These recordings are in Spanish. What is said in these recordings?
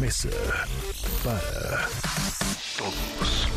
Mesa para Todos.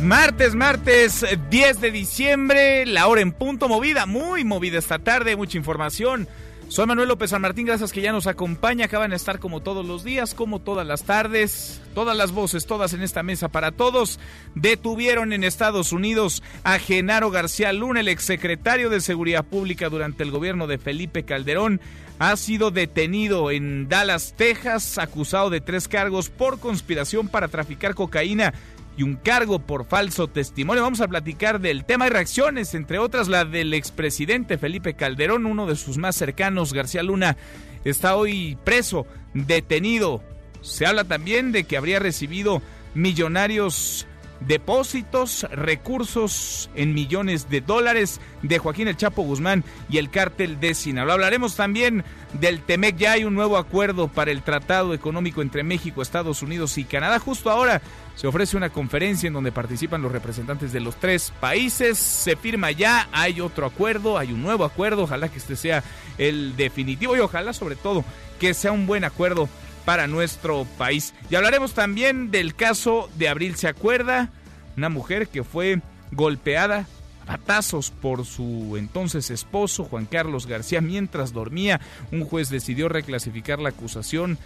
Martes, martes 10 de diciembre, la hora en punto movida, muy movida esta tarde, mucha información. Soy Manuel López San Martín, gracias que ya nos acompaña, acaban de estar como todos los días, como todas las tardes, todas las voces, todas en esta mesa para todos. Detuvieron en Estados Unidos a Genaro García Luna, el exsecretario de Seguridad Pública durante el gobierno de Felipe Calderón. Ha sido detenido en Dallas, Texas, acusado de tres cargos por conspiración para traficar cocaína y un cargo por falso testimonio. Vamos a platicar del tema y reacciones, entre otras la del expresidente Felipe Calderón, uno de sus más cercanos, García Luna, está hoy preso, detenido. Se habla también de que habría recibido millonarios depósitos, recursos en millones de dólares de Joaquín El Chapo Guzmán y el cártel de Sinaloa. Hablaremos también del TEMEC. Ya hay un nuevo acuerdo para el Tratado Económico entre México, Estados Unidos y Canadá. Justo ahora se ofrece una conferencia en donde participan los representantes de los tres países. Se firma ya, hay otro acuerdo, hay un nuevo acuerdo. Ojalá que este sea el definitivo y ojalá sobre todo que sea un buen acuerdo para nuestro país. Y hablaremos también del caso de Abril se acuerda, una mujer que fue golpeada a batazos por su entonces esposo Juan Carlos García mientras dormía. Un juez decidió reclasificar la acusación.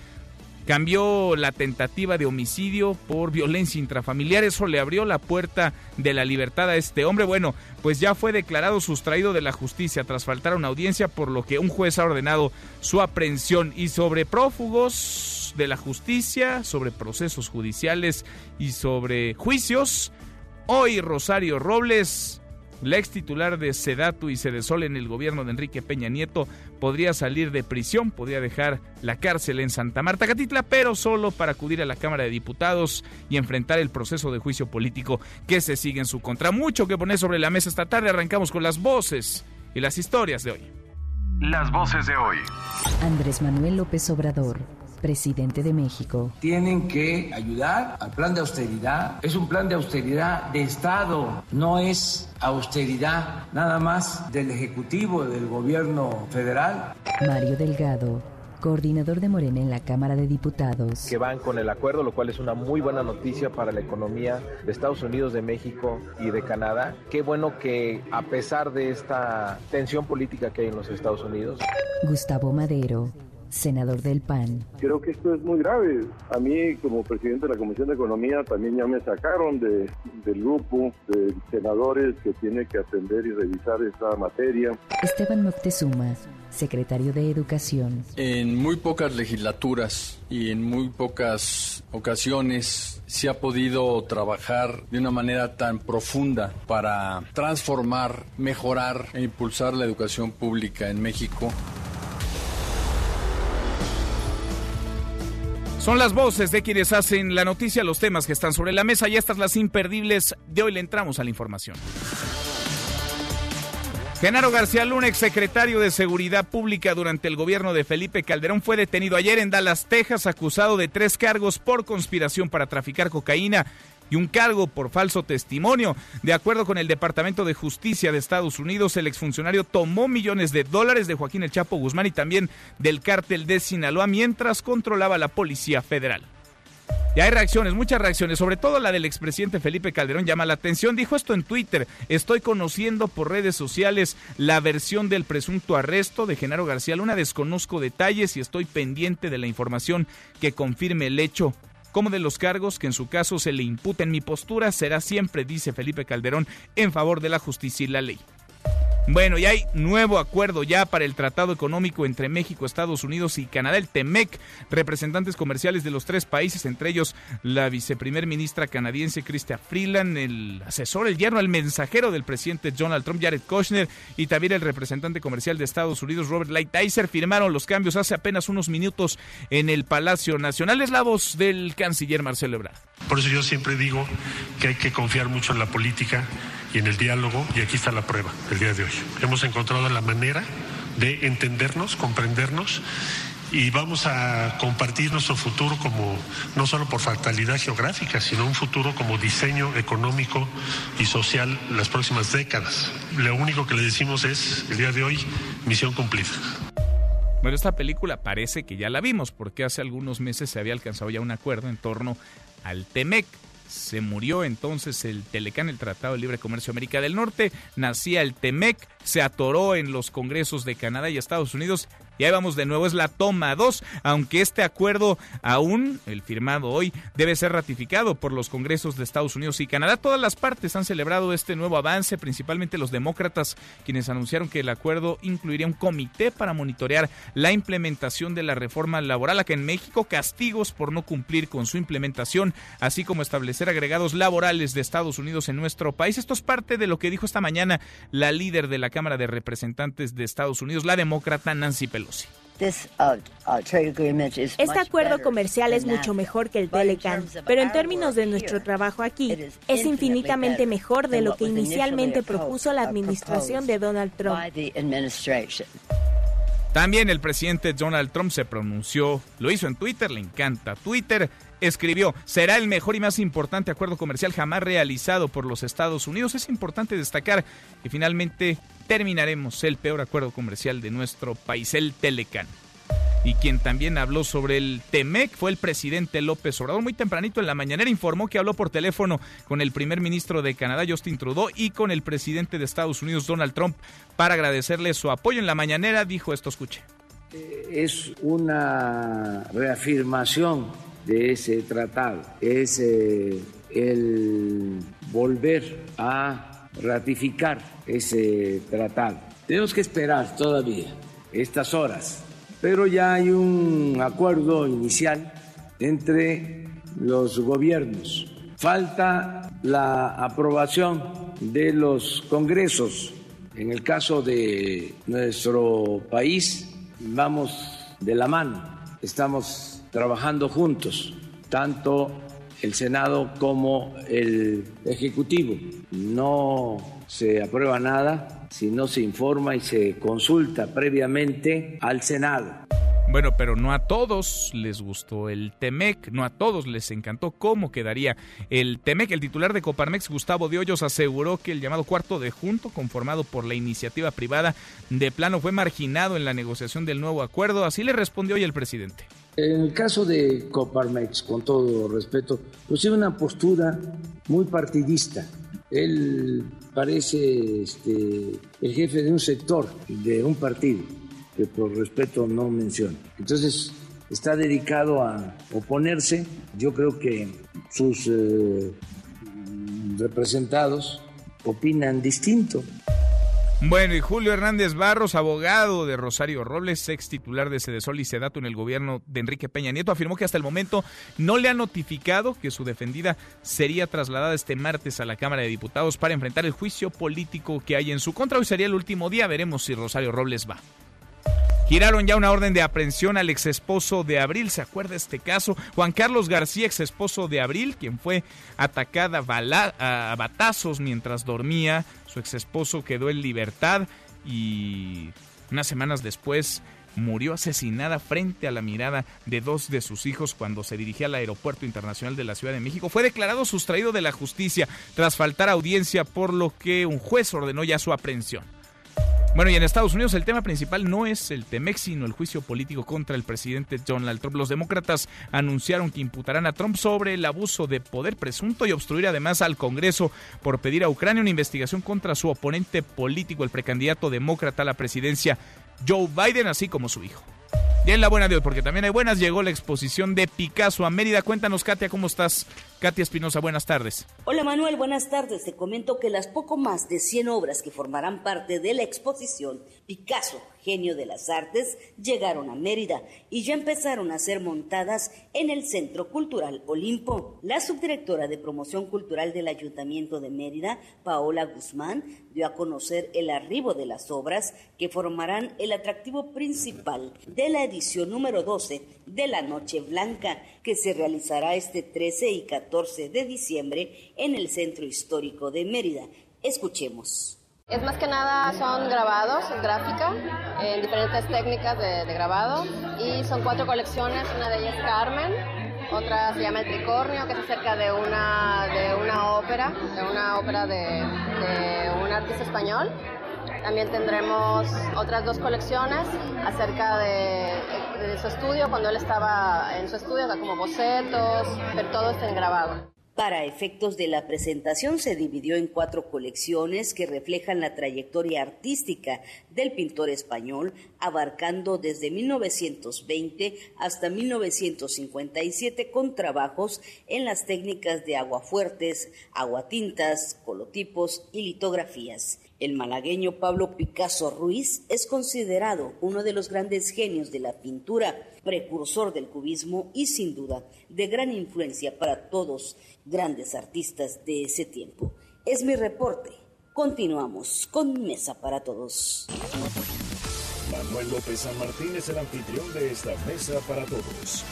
Cambió la tentativa de homicidio por violencia intrafamiliar. Eso le abrió la puerta de la libertad a este hombre. Bueno, pues ya fue declarado sustraído de la justicia tras faltar a una audiencia, por lo que un juez ha ordenado su aprehensión. Y sobre prófugos de la justicia, sobre procesos judiciales y sobre juicios, hoy Rosario Robles la ex titular de Sedatu y Sedesol en el gobierno de Enrique Peña Nieto podría salir de prisión, podría dejar la cárcel en Santa Marta Catitla, pero solo para acudir a la Cámara de Diputados y enfrentar el proceso de juicio político que se sigue en su contra. Mucho que poner sobre la mesa esta tarde. Arrancamos con las voces y las historias de hoy. Las voces de hoy. Andrés Manuel López Obrador, presidente de México. tienen que ayudar al plan de austeridad. Es un plan de austeridad de Estado, no es austeridad nada más del Ejecutivo, del gobierno federal. Mario Delgado, coordinador de Morena en la Cámara de Diputados. que van con el acuerdo, lo cual es una muy buena noticia para la economía de Estados Unidos, de México y de Canadá. Qué bueno que a pesar de esta tensión política que hay en los Estados Unidos, Gustavo Madero, senador del PAN. Creo que esto es muy grave. A mí, como presidente de la Comisión de Economía, también ya me sacaron de, del grupo de senadores que tiene que atender y revisar esta materia. Esteban Moctezuma, secretario de Educación. En muy pocas legislaturas y en muy pocas ocasiones se ha podido trabajar de una manera tan profunda para transformar, mejorar e impulsar la educación pública en México. Son las voces de quienes hacen la noticia, los temas que están sobre la mesa y estas las imperdibles. De hoy le entramos a la información. Genaro García Luna, exsecretario de Seguridad Pública durante el gobierno de Felipe Calderón, fue detenido ayer en Dallas, Texas, acusado de tres cargos por conspiración para traficar cocaína y un cargo por falso testimonio. De acuerdo con el Departamento de Justicia de Estados Unidos, el exfuncionario tomó millones de dólares de Joaquín El Chapo Guzmán y también del cártel de Sinaloa mientras controlaba la Policía Federal. Y hay reacciones, muchas reacciones, sobre todo la del expresidente Felipe Calderón llama la atención. Dijo esto en Twitter, estoy conociendo por redes sociales la versión del presunto arresto de Genaro García Luna, desconozco detalles y estoy pendiente de la información que confirme el hecho como de los cargos que en su caso se le imputen. Mi postura será siempre, dice Felipe Calderón, en favor de la justicia y la ley. Bueno, y hay nuevo acuerdo ya para el Tratado Económico entre México, Estados Unidos y Canadá, el TEMEC. Representantes comerciales de los tres países, entre ellos la viceprimer ministra canadiense Chrystia Freeland, el asesor, el yerno, el mensajero del presidente Donald Trump, Jared Kushner, y también el representante comercial de Estados Unidos, Robert Lighthizer, firmaron los cambios hace apenas unos minutos en el Palacio Nacional. Es la voz del canciller Marcelo Ebrard. Por eso yo siempre digo que hay que confiar mucho en la política y en el diálogo, y aquí está la prueba el día de hoy. Hemos encontrado la manera de entendernos, comprendernos y vamos a compartir nuestro futuro como no solo por fatalidad geográfica, sino un futuro como diseño económico y social las próximas décadas. Lo único que le decimos es, el día de hoy, misión cumplida. Bueno, esta película parece que ya la vimos, porque hace algunos meses se había alcanzado ya un acuerdo en torno al TEMEC. Se murió entonces el Telecán, el Tratado de Libre Comercio América del Norte, nacía el TEMEC, se atoró en los congresos de Canadá y Estados Unidos y ahí vamos de nuevo, es la toma 2, aunque este acuerdo aún, el firmado hoy, debe ser ratificado por los congresos de Estados Unidos y Canadá. Todas las partes han celebrado este nuevo avance, principalmente los demócratas, quienes anunciaron que el acuerdo incluiría un comité para monitorear la implementación de la reforma laboral acá en México, castigos por no cumplir con su implementación, así como establecer agregados laborales de Estados Unidos en nuestro país. Esto es parte de lo que dijo esta mañana la líder de la Cámara de Representantes de Estados Unidos, la demócrata Nancy Pelosi. Uh, uh, este acuerdo comercial es mucho mejor que el Telecan, pero en términos de nuestro trabajo aquí, es infinitamente mejor de lo que inicialmente propuso la administración de Donald Trump. También el presidente Donald Trump se pronunció, lo hizo en Twitter, le encanta Twitter, escribió, será el mejor y más importante acuerdo comercial jamás realizado por los Estados Unidos. Es importante destacar que finalmente terminaremos el peor acuerdo comercial de nuestro país, el Telecan. Y quien también habló sobre el TEMEC fue el presidente López Obrador. Muy tempranito en la mañanera informó que habló por teléfono con el primer ministro de Canadá, Justin Trudeau, y con el presidente de Estados Unidos, Donald Trump, para agradecerle su apoyo. En la mañanera dijo esto, escuche. Es una reafirmación de ese tratado, es eh, el volver a ratificar ese tratado. Tenemos que esperar todavía estas horas, pero ya hay un acuerdo inicial entre los gobiernos. Falta la aprobación de los congresos. En el caso de nuestro país, vamos de la mano, estamos trabajando juntos, tanto el Senado como el Ejecutivo. No se aprueba nada si no se informa y se consulta previamente al Senado. Bueno, pero no a todos les gustó el Temec, no a todos les encantó cómo quedaría el Temec. El titular de Coparmex, Gustavo de aseguró que el llamado cuarto de junto, conformado por la iniciativa privada de plano, fue marginado en la negociación del nuevo acuerdo. Así le respondió hoy el presidente. En el caso de Coparmex, con todo respeto, pues tiene una postura muy partidista. Él parece este, el jefe de un sector, de un partido, que por respeto no menciono. Entonces, está dedicado a oponerse. Yo creo que sus eh, representados opinan distinto. Bueno, y Julio Hernández Barros, abogado de Rosario Robles, ex titular de Sedesol y Sedato en el gobierno de Enrique Peña Nieto, afirmó que hasta el momento no le ha notificado que su defendida sería trasladada este martes a la Cámara de Diputados para enfrentar el juicio político que hay en su contra. Hoy sería el último día, veremos si Rosario Robles va. Giraron ya una orden de aprehensión al ex esposo de Abril. ¿Se acuerda este caso? Juan Carlos García, ex esposo de Abril, quien fue atacada a batazos mientras dormía su ex esposo quedó en libertad y unas semanas después murió asesinada frente a la mirada de dos de sus hijos cuando se dirigía al Aeropuerto Internacional de la Ciudad de México. Fue declarado sustraído de la justicia tras faltar audiencia, por lo que un juez ordenó ya su aprehensión. Bueno, y en Estados Unidos el tema principal no es el Temex, sino el juicio político contra el presidente Donald Trump. Los demócratas anunciaron que imputarán a Trump sobre el abuso de poder presunto y obstruir además al Congreso por pedir a Ucrania una investigación contra su oponente político, el precandidato demócrata a la presidencia, Joe Biden, así como su hijo. Y en la buena de hoy, porque también hay buenas, llegó la exposición de Picasso a Mérida. Cuéntanos, Katia, ¿cómo estás? Katia Espinosa, buenas tardes. Hola Manuel, buenas tardes. Te comento que las poco más de 100 obras que formarán parte de la exposición Picasso, genio de las artes, llegaron a Mérida y ya empezaron a ser montadas en el Centro Cultural Olimpo. La subdirectora de Promoción Cultural del Ayuntamiento de Mérida, Paola Guzmán, dio a conocer el arribo de las obras que formarán el atractivo principal de la edición número 12 de la Noche Blanca, que se realizará este 13 y 14 14 de diciembre en el Centro Histórico de Mérida. Escuchemos. Es más que nada son grabados, gráfica, en diferentes técnicas de, grabado y son cuatro colecciones, una de ellas Carmen, otra se llama El Tricornio, que es acerca de una, de una ópera, de una ópera de, de un artista español. También tendremos otras dos colecciones acerca de, de, su estudio, cuando él estaba en su estudio, como bocetos, pero todo está en grabado. Para efectos de la presentación se dividió en cuatro colecciones que reflejan la trayectoria artística del pintor español, abarcando desde 1920 hasta 1957 con trabajos en las técnicas de aguafuertes, aguatintas, colotipos y litografías. El malagueño Pablo Picasso Ruiz es considerado uno de los grandes genios de la pintura, precursor del cubismo y sin duda de gran influencia para todos grandes artistas de ese tiempo. Es mi reporte. Continuamos con Mesa para Todos. Manuel López San Martín es el anfitrión de esta Mesa para Todos.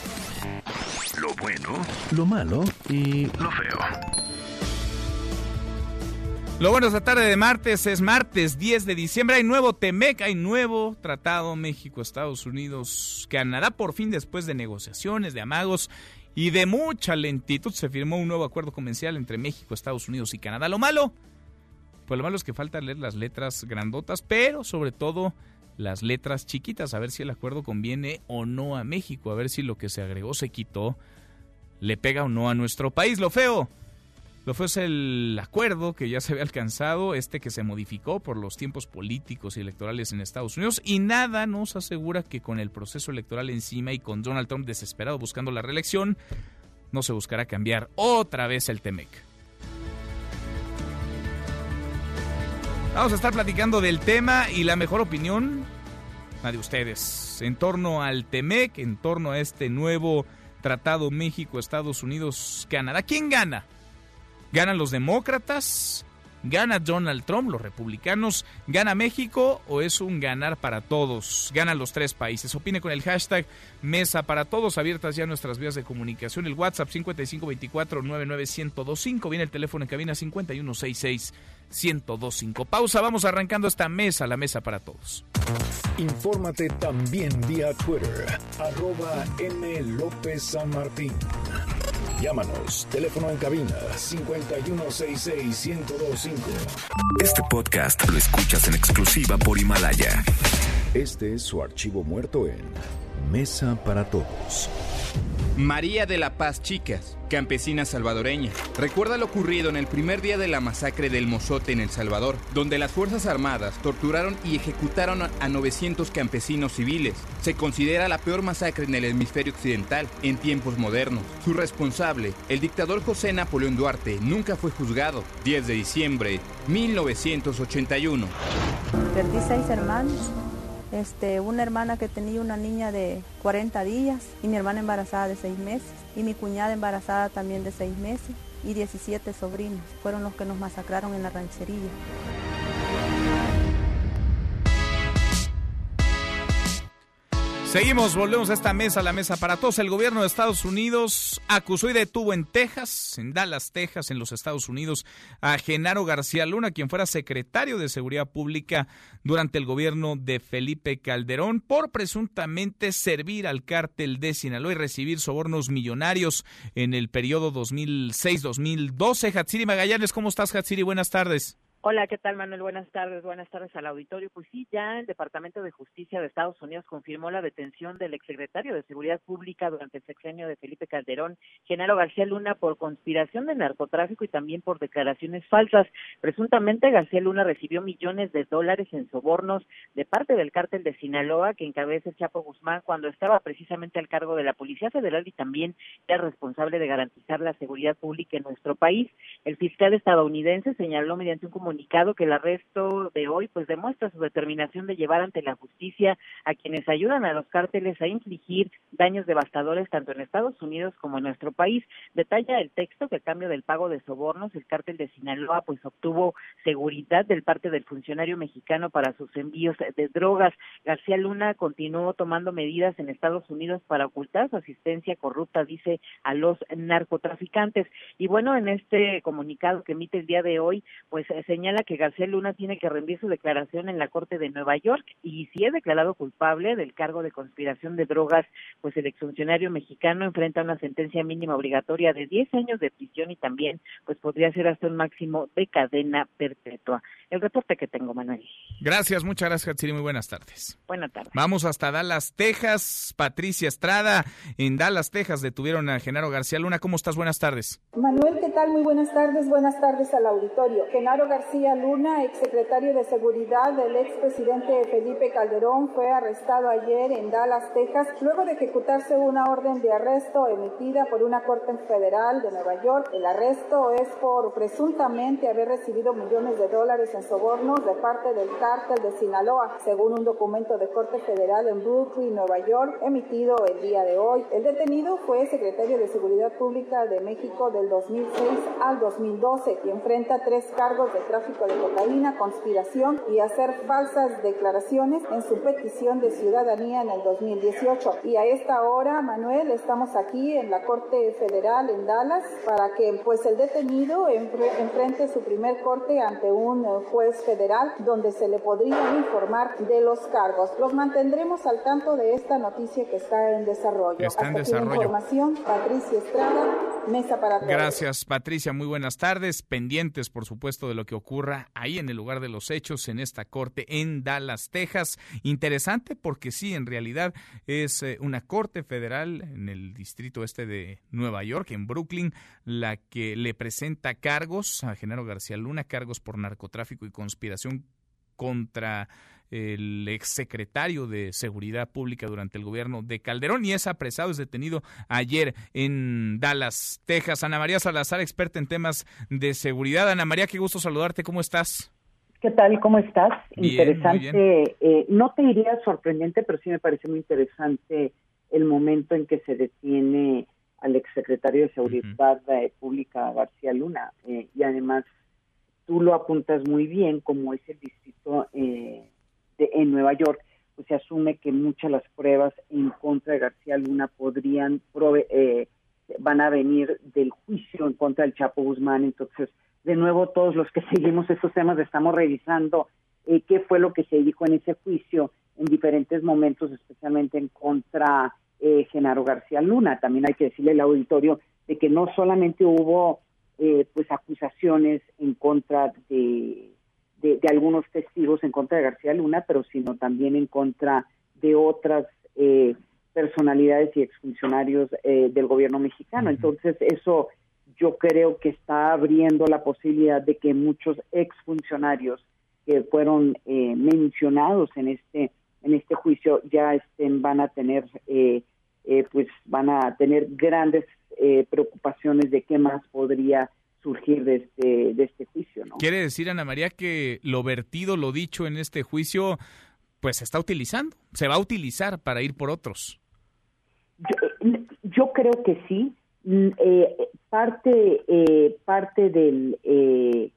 Lo bueno, lo malo y lo feo. Lo bueno, esta tarde de martes es martes 10 de diciembre. Hay nuevo TEMEC, hay nuevo tratado México, Estados Unidos, Canadá. Por fin, después de negociaciones, de amagos y de mucha lentitud, se firmó un nuevo acuerdo comercial entre México, Estados Unidos y Canadá. Lo malo, pues lo malo es que falta leer las letras grandotas, pero sobre todo las letras chiquitas, a ver si el acuerdo conviene o no a México, a ver si lo que se agregó, se quitó, le pega o no a nuestro país. Lo feo fue el acuerdo que ya se había alcanzado, este que se modificó por los tiempos políticos y electorales en Estados Unidos, y nada nos asegura que con el proceso electoral encima y con Donald Trump desesperado buscando la reelección, no se buscará cambiar otra vez el TEMEC. Vamos a estar platicando del tema y la mejor opinión, la de ustedes, en torno al TEMEC, en torno a este nuevo Tratado México-Estados Unidos-Canadá. ¿Quién gana? ¿Ganan los demócratas? ¿Gana Donald Trump, los republicanos? ¿Gana México o es un ganar para todos? Ganan los tres países. Opine con el hashtag Mesa para Todos. Abiertas ya nuestras vías de comunicación. El WhatsApp 5524-99125. Viene el teléfono en cabina 5166-1025. Pausa. Vamos arrancando esta mesa, la Mesa para Todos. Infórmate también vía Twitter. Arroba M. López San Martín. Llámanos, teléfono en cabina 5166-1025. Este podcast lo escuchas en exclusiva por Himalaya. Este es su archivo muerto en Mesa para Todos. María de la Paz Chicas, campesina salvadoreña, recuerda lo ocurrido en el primer día de la masacre del Mozote en El Salvador, donde las Fuerzas Armadas torturaron y ejecutaron a 900 campesinos civiles. Se considera la peor masacre en el hemisferio occidental en tiempos modernos. Su responsable, el dictador José Napoleón Duarte, nunca fue juzgado. 10 de diciembre 1981. Perdí seis hermanos este, una hermana que tenía una niña de 40 días y mi hermana embarazada de 6 meses y mi cuñada embarazada también de 6 meses y 17 sobrinos. Fueron los que nos masacraron en la ranchería. Seguimos, volvemos a esta mesa, la mesa para todos. El gobierno de Estados Unidos acusó y detuvo en Texas, en Dallas, Texas, en los Estados Unidos, a Genaro García Luna, quien fuera secretario de Seguridad Pública durante el gobierno de Felipe Calderón, por presuntamente servir al cártel de Sinaloa y recibir sobornos millonarios en el periodo 2006-2012. Hatsiri Magallanes, ¿cómo estás, Hatsiri? Buenas tardes. Hola, ¿qué tal Manuel? Buenas tardes, buenas tardes al auditorio. Pues sí, ya el Departamento de Justicia de Estados Unidos confirmó la detención del exsecretario de Seguridad Pública durante el sexenio de Felipe Calderón, Genaro García Luna, por conspiración de narcotráfico y también por declaraciones falsas. Presuntamente García Luna recibió millones de dólares en sobornos de parte del cártel de Sinaloa que encabeza el Chapo Guzmán cuando estaba precisamente al cargo de la Policía Federal y también era responsable de garantizar la seguridad pública en nuestro país. El fiscal estadounidense señaló mediante un comunicado que el arresto de hoy pues demuestra su determinación de llevar ante la justicia a quienes ayudan a los cárteles a infligir daños devastadores tanto en Estados Unidos como en nuestro país. Detalla el texto que a cambio del pago de sobornos el cártel de Sinaloa pues obtuvo seguridad del parte del funcionario mexicano para sus envíos de drogas. García Luna continuó tomando medidas en Estados Unidos para ocultar su asistencia corrupta, dice, a los narcotraficantes. Y bueno, en este comunicado que emite el día de hoy, pues señala señala que García Luna tiene que rendir su declaración en la Corte de Nueva York y si es declarado culpable del cargo de conspiración de drogas, pues el exfuncionario mexicano enfrenta una sentencia mínima obligatoria de 10 años de prisión y también pues podría ser hasta un máximo de cadena perpetua. El reporte que tengo, Manuel. Gracias, muchas gracias, Hatsiri. Muy buenas tardes. Buenas tardes. Vamos hasta Dallas, Texas. Patricia Estrada, en Dallas, Texas, detuvieron a Genaro García Luna. ¿Cómo estás? Buenas tardes. Manuel, ¿qué tal? Muy buenas tardes. Buenas tardes al auditorio. Genaro García García Luna, exsecretario de Seguridad del expresidente Felipe Calderón, fue arrestado ayer en Dallas, Texas, luego de ejecutarse una orden de arresto emitida por una corte federal de Nueva York. El arresto es por presuntamente haber recibido millones de dólares en sobornos de parte del cártel de Sinaloa, según un documento de corte federal en Brooklyn, Nueva York, emitido el día de hoy. El detenido fue secretario de Seguridad Pública de México del 2006 al 2012 y enfrenta tres cargos de tráfico de cocaína, conspiración y hacer falsas declaraciones en su petición de ciudadanía en el 2018. Y a esta hora, Manuel, estamos aquí en la Corte Federal en Dallas para que pues el detenido enfrente su primer corte ante un juez federal donde se le podría informar de los cargos. Los mantendremos al tanto de esta noticia que está en desarrollo. Está en desarrollo. información, Patricia Estrada, Gracias, Patricia. Muy buenas tardes. Pendientes, por supuesto, de lo que ocurre ahí en el lugar de los hechos, en esta corte en Dallas, Texas. Interesante porque sí, en realidad es eh, una corte federal en el distrito este de Nueva York, en Brooklyn, la que le presenta cargos a Genaro García Luna, cargos por narcotráfico y conspiración contra el exsecretario de Seguridad Pública durante el gobierno de Calderón y es apresado, es detenido ayer en Dallas, Texas. Ana María Salazar, experta en temas de seguridad. Ana María, qué gusto saludarte, ¿cómo estás? ¿Qué tal? ¿Cómo estás? interesante, eh, no te diría sorprendente, pero sí me parece muy interesante el momento en que se detiene al exsecretario de Seguridad eh, Pública García Luna eh, y además tú lo apuntas muy bien como es el distrito eh, en Nueva York, pues se asume que muchas de las pruebas en contra de García Luna podrían, eh, van a venir del juicio en contra del Chapo Guzmán. Entonces, de nuevo, todos los que seguimos estos temas estamos revisando eh, qué fue lo que se dijo en ese juicio en diferentes momentos, especialmente en contra eh, Genaro García Luna. También hay que decirle al auditorio de que no solamente hubo eh, pues acusaciones en contra de de, algunos testigos en contra de García Luna, pero sino también en contra de otras eh, personalidades y exfuncionarios eh, del gobierno mexicano. Entonces, eso yo creo que está abriendo la posibilidad de que muchos exfuncionarios que fueron eh, mencionados en este en este juicio ya estén van a tener eh, pues van a tener grandes preocupaciones de qué más podría surgir de este, de este juicio. ¿no? Quiere decir, Ana María, que lo vertido, lo dicho en este juicio, pues se está utilizando, se va a utilizar para ir por otros. Yo, creo que sí. Mm, eh, parte, eh, parte del... Eh,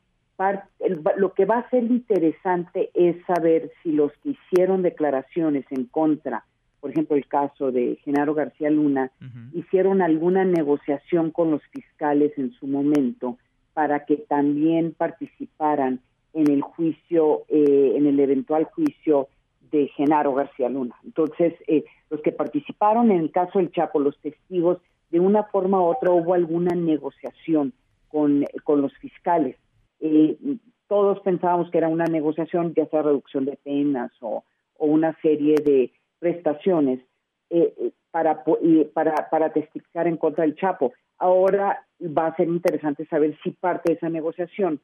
lo que va a ser interesante es saber si los que hicieron declaraciones en contra por ejemplo, el caso de Genaro García Luna, hicieron alguna negociación con los fiscales en su momento para que también participaran en el juicio, eh, en el eventual juicio de Genaro García Luna. Entonces, eh, los que participaron en el caso del Chapo, los testigos, de una forma u otra hubo alguna negociación con, con los fiscales. Eh, todos pensábamos que era una negociación, ya sea reducción de penas o, una serie de prestaciones eh, eh, para, para, para testificar en contra del Chapo. Ahora va a ser interesante saber si parte de esa negociación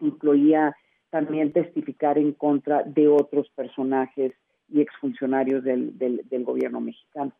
incluía también testificar en contra de otros personajes y exfuncionarios del, del, del gobierno mexicano.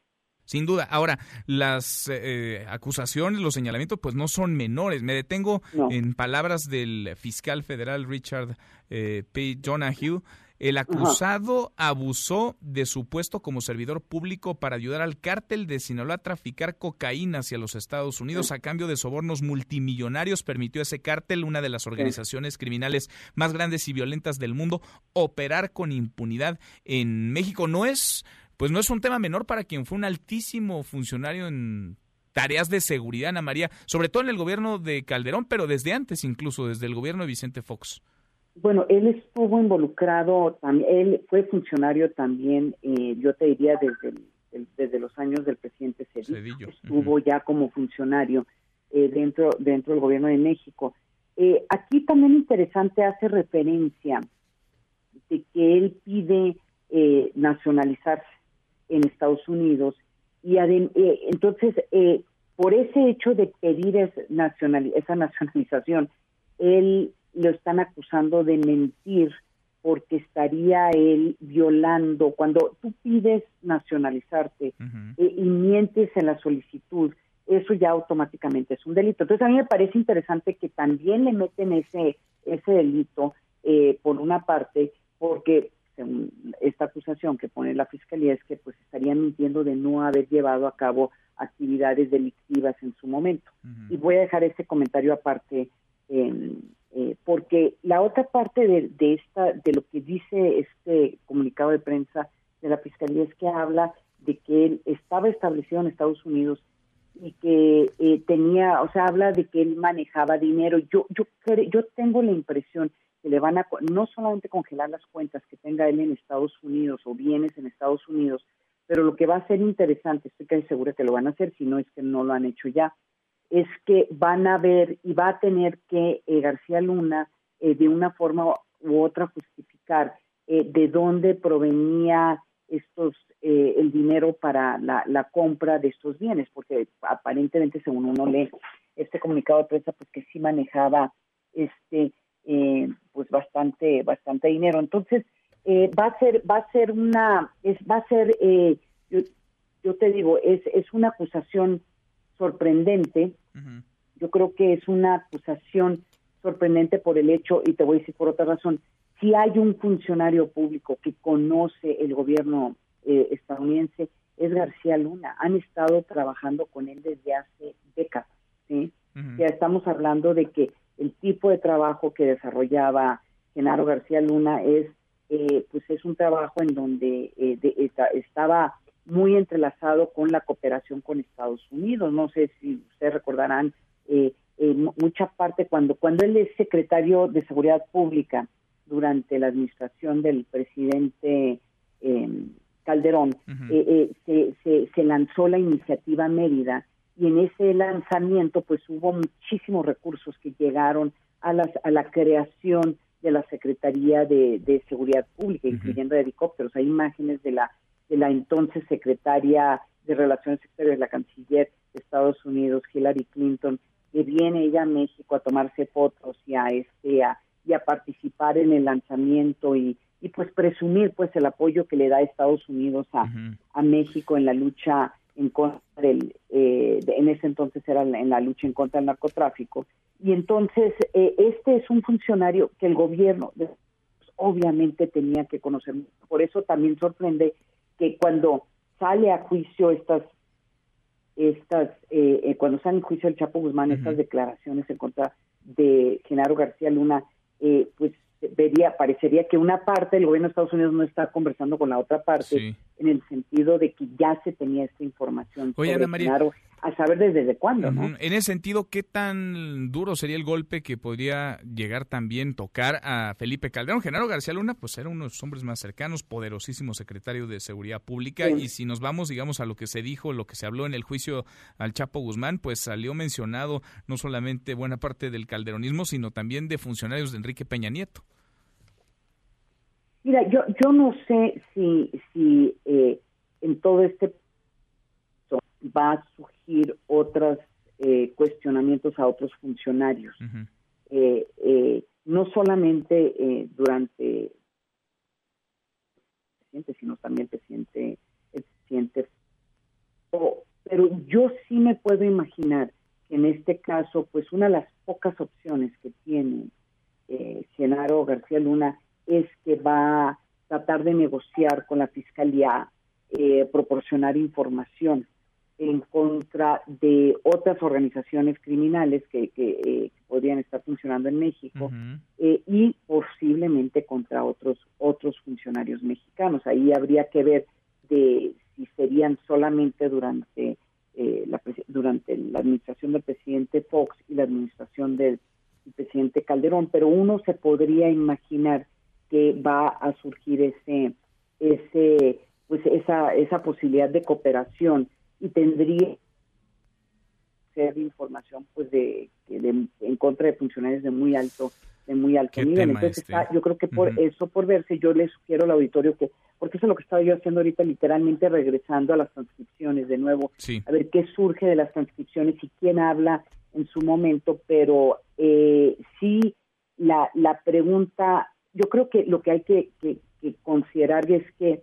Sin duda. Ahora, las eh, acusaciones, los señalamientos, pues no son menores. Me detengo en palabras del fiscal federal Richard eh, P. Donahue. El acusado abusó de su puesto como servidor público para ayudar al cártel de Sinaloa a traficar cocaína hacia los Estados Unidos a cambio de sobornos multimillonarios. Permitió a ese cártel, una de las organizaciones criminales más grandes y violentas del mundo, operar con impunidad en México. No es, pues no es un tema menor para quien fue un altísimo funcionario en tareas de seguridad, Ana María, sobre todo en el gobierno de Calderón, pero desde antes incluso, desde el gobierno de Vicente Fox. Bueno, él estuvo involucrado, él fue funcionario también, eh, yo te diría desde, desde los años del presidente Cedillo, estuvo ya como funcionario eh, dentro, dentro del gobierno de México. Eh, aquí también interesante hace referencia de que él pide nacionalizarse en Estados Unidos y entonces por ese hecho de pedir esa nacionalización, él lo están acusando de mentir porque estaría él violando, cuando tú pides nacionalizarte eh, y mientes en la solicitud, eso ya automáticamente es un delito. Entonces a mí me parece interesante que también le meten ese, ese delito eh, por una parte, porque según esta acusación que pone la fiscalía es que pues estarían mintiendo de no haber llevado a cabo actividades delictivas en su momento. Y voy a dejar ese comentario aparte eh, porque la otra parte de, esta, de lo que dice este comunicado de prensa de la fiscalía es que habla de que él estaba establecido en Estados Unidos y que eh, tenía, o sea, habla de que él manejaba dinero. Yo, yo, yo tengo la impresión que le van a no solamente congelar las cuentas que tenga él en Estados Unidos o bienes en Estados Unidos, pero lo que va a ser interesante, estoy casi segura que lo van a hacer, si no es que no lo han hecho ya, es que van a ver y va a tener que eh, García Luna eh, de una forma u otra justificar eh, de dónde provenía estos el dinero para la, la, compra de estos bienes, porque aparentemente según uno lee este comunicado de prensa, pues que sí manejaba este pues bastante bastante dinero. Entonces va a ser va a ser una es va a ser yo, yo te digo es es una acusación sorprendente. Yo creo que es una acusación sorprendente por el hecho, y te voy a decir por otra razón, si hay un funcionario público que conoce el gobierno eh, estadounidense, es García Luna. Han estado trabajando con él desde hace décadas. Ya estamos hablando de que el tipo de trabajo que desarrollaba Genaro García Luna es, eh, pues es un trabajo en donde eh, estaba muy entrelazado con la cooperación con Estados Unidos. No sé si ustedes recordarán eh, eh, mucha parte cuando cuando él es secretario de Seguridad Pública durante la administración del presidente em, Calderón, eh, se, se, se, lanzó la iniciativa Mérida y en ese lanzamiento pues hubo muchísimos recursos que llegaron a, las, a la creación de la Secretaría de, Seguridad Pública, incluyendo helicópteros. Hay imágenes de la de la entonces secretaria de Relaciones Exteriores, la canciller de Estados Unidos, Hillary Clinton, que viene ella a México a tomarse fotos y a este y a participar en el lanzamiento y, y pues presumir pues el apoyo que le da Estados Unidos a, a México en la lucha en contra del eh, en ese entonces era en la lucha en contra del narcotráfico. Y entonces eh, este es un funcionario que el gobierno obviamente tenía que conocer. Por eso también sorprende que cuando sale a juicio estas estas eh, eh, cuando sale en juicio el Chapo Guzmán estas declaraciones en contra de Genaro García Luna eh, pues vería parecería que una parte del gobierno de Estados Unidos no está conversando con la otra parte en el sentido de que ya se tenía esta información Oye, Ana María, a saber desde cuándo, ¿no? En ese sentido, ¿qué tan duro sería el golpe que podría llegar también tocar a Felipe Calderón? Genaro García Luna, pues era uno de los hombres más cercanos, poderosísimo secretario de Seguridad Pública, y si nos vamos, digamos, a lo que se dijo, lo que se habló en el juicio al Chapo Guzmán, pues salió mencionado no solamente buena parte del calderonismo, sino también de funcionarios de Enrique Peña Nieto. Mira, yo, yo no sé si, si eh, en todo este va a surgir otros eh, cuestionamientos a otros funcionarios. Eh, eh, no solamente durante el presidente, sino también el presidente, el presidente. pero yo sí me puedo imaginar que en este caso, pues una de las pocas opciones que tiene Genaro García Luna es que va a tratar de negociar con la fiscalía, proporcionar información en contra de otras organizaciones criminales que, eh, podrían estar funcionando en México eh, y posiblemente contra otros otros funcionarios mexicanos. Ahí habría que ver de si serían solamente durante eh, la durante la administración del presidente Fox y la administración del presidente Calderón, pero uno se podría imaginar que va a surgir ese ese pues esa esa posibilidad de cooperación y tendría ser información pues de, en contra de funcionarios de muy alto de muy alto nivel. entonces este? yo creo que por eso por verse yo les sugiero al auditorio que porque eso es lo que estaba yo haciendo ahorita literalmente regresando a las transcripciones de nuevo a ver qué surge de las transcripciones y quién habla en su momento pero eh, sí la la pregunta yo creo que lo que hay que, que considerar es que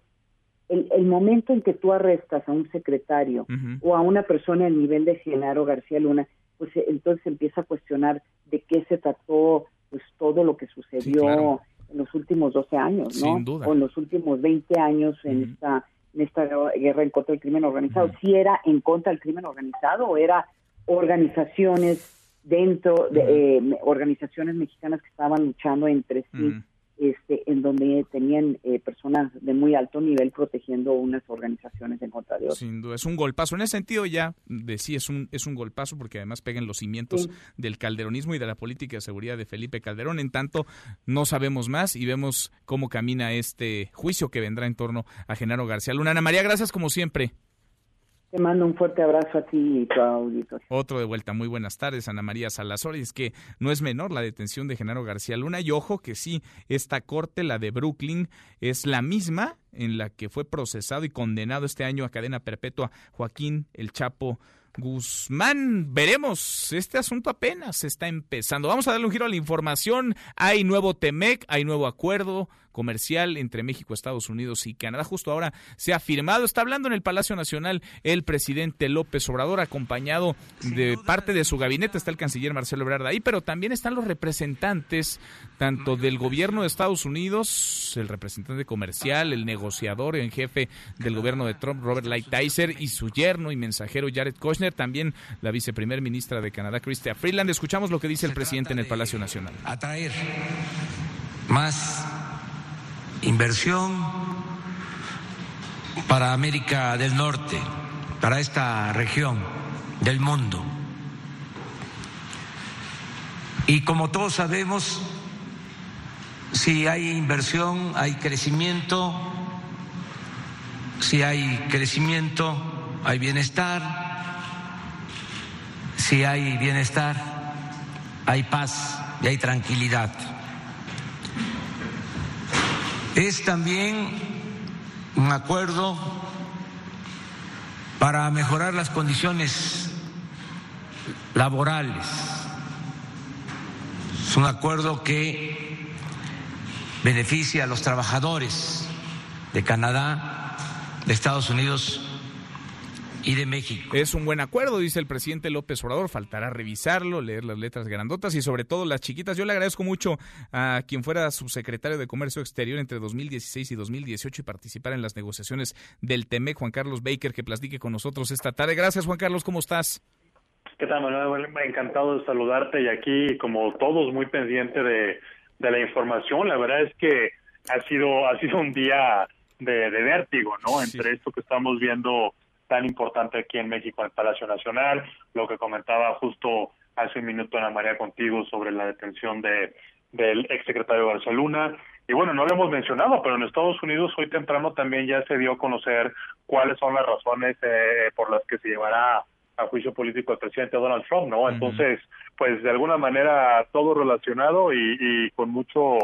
el, momento en que tú arrestas a un secretario o a una persona del nivel de Genaro García Luna, pues eh, entonces empieza a cuestionar de qué se trató pues todo lo que sucedió en los últimos 12 años, ¿no? O en los últimos 20 años en esta en esta guerra en contra del crimen organizado. Si era en contra del crimen organizado o era organizaciones dentro de eh, organizaciones mexicanas que estaban luchando entre sí este, en donde tenían eh, personas de muy alto nivel protegiendo unas organizaciones en contra de otras. Sin duda, es un golpazo. En ese sentido ya de sí es un, es un golpazo porque además pegan los cimientos del calderonismo y de la política de seguridad de Felipe Calderón. En tanto, no sabemos más y vemos cómo camina este juicio que vendrá en torno a Genaro García Luna. Ana María, gracias como siempre. Te mando un fuerte abrazo a ti y tu auditorio. Otro de vuelta. Muy buenas tardes, Ana María Salazar. Es que no es menor la detención de Genaro García Luna. Y ojo que sí, esta corte, la de Brooklyn, es la misma en la que fue procesado y condenado este año a cadena perpetua Joaquín El Chapo Guzmán. Veremos, este asunto apenas está empezando. Vamos a darle un giro a la información. Hay nuevo TEMEC, hay nuevo acuerdo comercial entre México, Estados Unidos y Canadá. Justo ahora se ha firmado. Está hablando en el Palacio Nacional el presidente López Obrador, acompañado de parte de su gabinete. Está el canciller Marcelo Ebrard ahí, pero también están los representantes tanto del gobierno de Estados Unidos, el representante comercial, el negociador en jefe del gobierno de Trump, Robert Lighthizer, y su yerno y mensajero Jared Kushner, también la viceprimer ministra de Canadá, Chrystia Freeland. Escuchamos lo que dice el presidente en el Palacio Nacional. Atraer más inversión para América del Norte, para esta región del mundo. Y como todos sabemos, si hay inversión, hay crecimiento, si hay crecimiento, hay bienestar, si hay bienestar, hay paz y hay tranquilidad. Es también un acuerdo para mejorar las condiciones laborales. Es un acuerdo que beneficia a los trabajadores de Canadá, de Estados Unidos y de México. Es un buen acuerdo, dice el presidente López Obrador. Faltará revisarlo, leer las letras grandotas y sobre todo las chiquitas. Yo le agradezco mucho a quien fuera subsecretario de Comercio Exterior entre 2016 y 2018 y participar en las negociaciones del TEMEC, Juan Carlos Baker, que platique con nosotros esta tarde. Gracias, Juan Carlos, ¿cómo estás? ¿Qué tal, Manuel? Encantado de saludarte y aquí, como todos, muy pendiente de, de la información. La verdad es que ha sido, ha sido un día de, vértigo, ¿no? Entre esto que estamos viendo tan importante aquí en México, en el Palacio Nacional, lo que comentaba justo hace un minuto Ana María contigo sobre la detención de del exsecretario García Luna. Y bueno, no lo hemos mencionado, pero en Estados Unidos hoy temprano también ya se dio a conocer cuáles son las razones eh, por las que se llevará a juicio político el presidente Donald Trump, ¿no? Entonces, pues de alguna manera todo relacionado y, y con mucho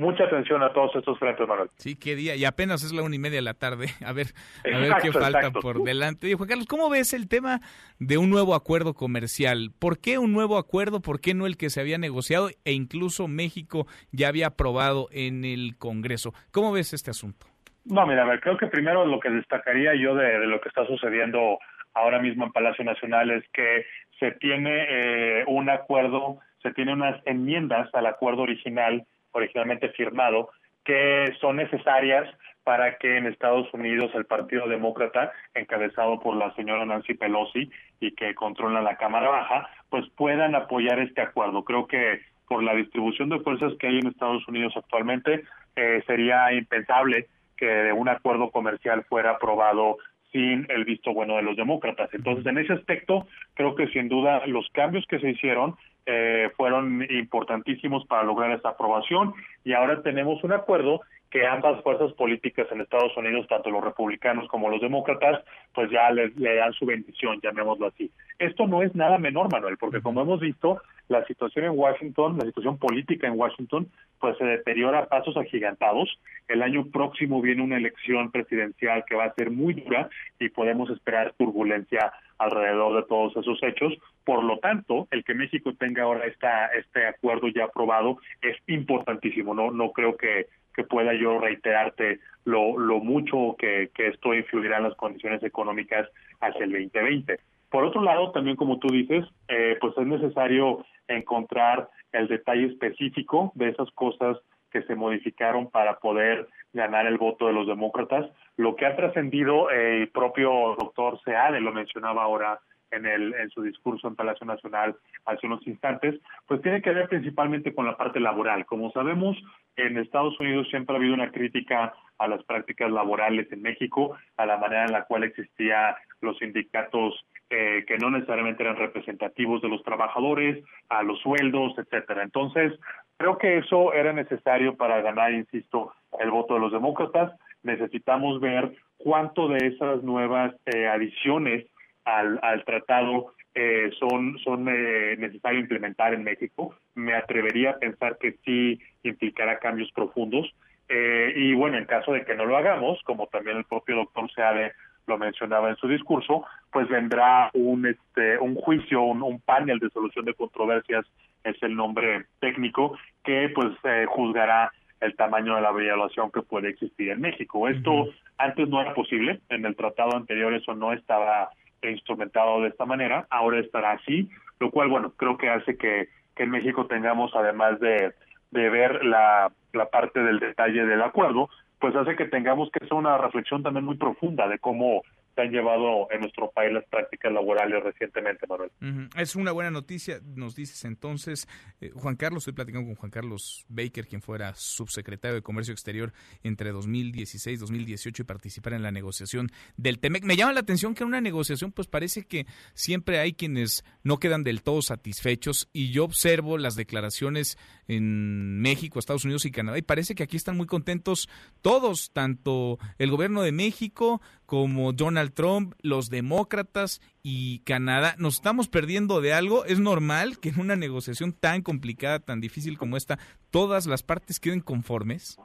mucha atención a todos estos frentes, Manuel. Sí, qué día. Y apenas es la una y media de la tarde. A ver, a ver qué falta por delante. Oye, Juan Carlos, ¿cómo ves el tema de un nuevo acuerdo comercial? ¿Por qué un nuevo acuerdo? ¿Por qué no el que se había negociado e incluso México ya había aprobado en el Congreso? ¿Cómo ves este asunto? No, mira, a ver, creo que primero lo que destacaría yo de, lo que está sucediendo ahora mismo en Palacio Nacional es que se tiene eh, un acuerdo, se tiene unas enmiendas al acuerdo original originalmente firmado, que son necesarias para que en Estados Unidos el Partido Demócrata, encabezado por la señora Nancy Pelosi y que controla la Cámara Baja, pues puedan apoyar este acuerdo. Creo que por la distribución de fuerzas que hay en Estados Unidos actualmente, eh, sería impensable que un acuerdo comercial fuera aprobado sin el visto bueno de los demócratas. Entonces, en ese aspecto, creo que sin duda los cambios que se hicieron eh, fueron importantísimos para lograr esta aprobación y ahora tenemos un acuerdo que ambas fuerzas políticas en Estados Unidos, tanto los republicanos como los demócratas, pues ya le, le, dan su bendición, llamémoslo así. Esto no es nada menor, Manuel, porque como hemos visto, la situación en Washington, la situación política en Washington, pues se deteriora a pasos agigantados. El año próximo viene una elección presidencial que va a ser muy dura y podemos esperar turbulencia alrededor de todos esos hechos. Por lo tanto, el que México tenga ahora esta, este acuerdo ya aprobado es importantísimo. No, no creo que que pueda yo reiterarte lo, lo mucho que, que esto influirá en las condiciones económicas hacia el 2020. Por otro lado, también como tú dices, eh, pues es necesario encontrar el detalle específico de esas cosas que se modificaron para poder ganar el voto de los demócratas. Lo que ha trascendido eh, el propio doctor Seade lo mencionaba ahora en, el, en su discurso en Palacio Nacional hace unos instantes, pues tiene que ver principalmente con la parte laboral. Como sabemos, en Estados Unidos siempre ha habido una crítica a las prácticas laborales en México, a la manera en la cual existían los sindicatos eh, que no necesariamente eran representativos de los trabajadores, a los sueldos, etcétera. Entonces, creo que eso era necesario para ganar, insisto, el voto de los demócratas. Necesitamos ver cuánto de esas nuevas eh, adiciones al, tratado eh, son, son eh, necesarios implementar en México. Me atrevería a pensar que sí implicará cambios profundos. Eh, y bueno, en caso de que no lo hagamos, como también el propio doctor Seade lo mencionaba en su discurso, pues vendrá un, este, un juicio, un, panel de solución de controversias, es el nombre técnico, que pues eh, juzgará el tamaño de la violación que puede existir en México. Esto antes no era posible, en el tratado anterior eso no estaba instrumentado de esta manera, ahora estará así, lo cual, bueno, creo que hace que, que en México tengamos, además de, de ver la, la parte del detalle del acuerdo, pues hace que tengamos que hacer una reflexión también muy profunda de cómo se han llevado en nuestro país las prácticas laborales recientemente, Manuel. Es una buena noticia, nos dices entonces, eh, Juan Carlos, estoy platicando con Juan Carlos Baker, quien fuera subsecretario de Comercio Exterior entre 2016 y 2018 y participar en la negociación del TEMEC. Me llama la atención que en una negociación pues parece que siempre hay quienes no quedan del todo satisfechos y yo observo las declaraciones en México, Estados Unidos y Canadá y parece que aquí están muy contentos todos, tanto el gobierno de México como Donald Trump, los demócratas y Canadá. ¿Nos estamos perdiendo de algo? ¿Es normal que en una negociación tan complicada, tan difícil como esta, todas las partes queden conformes?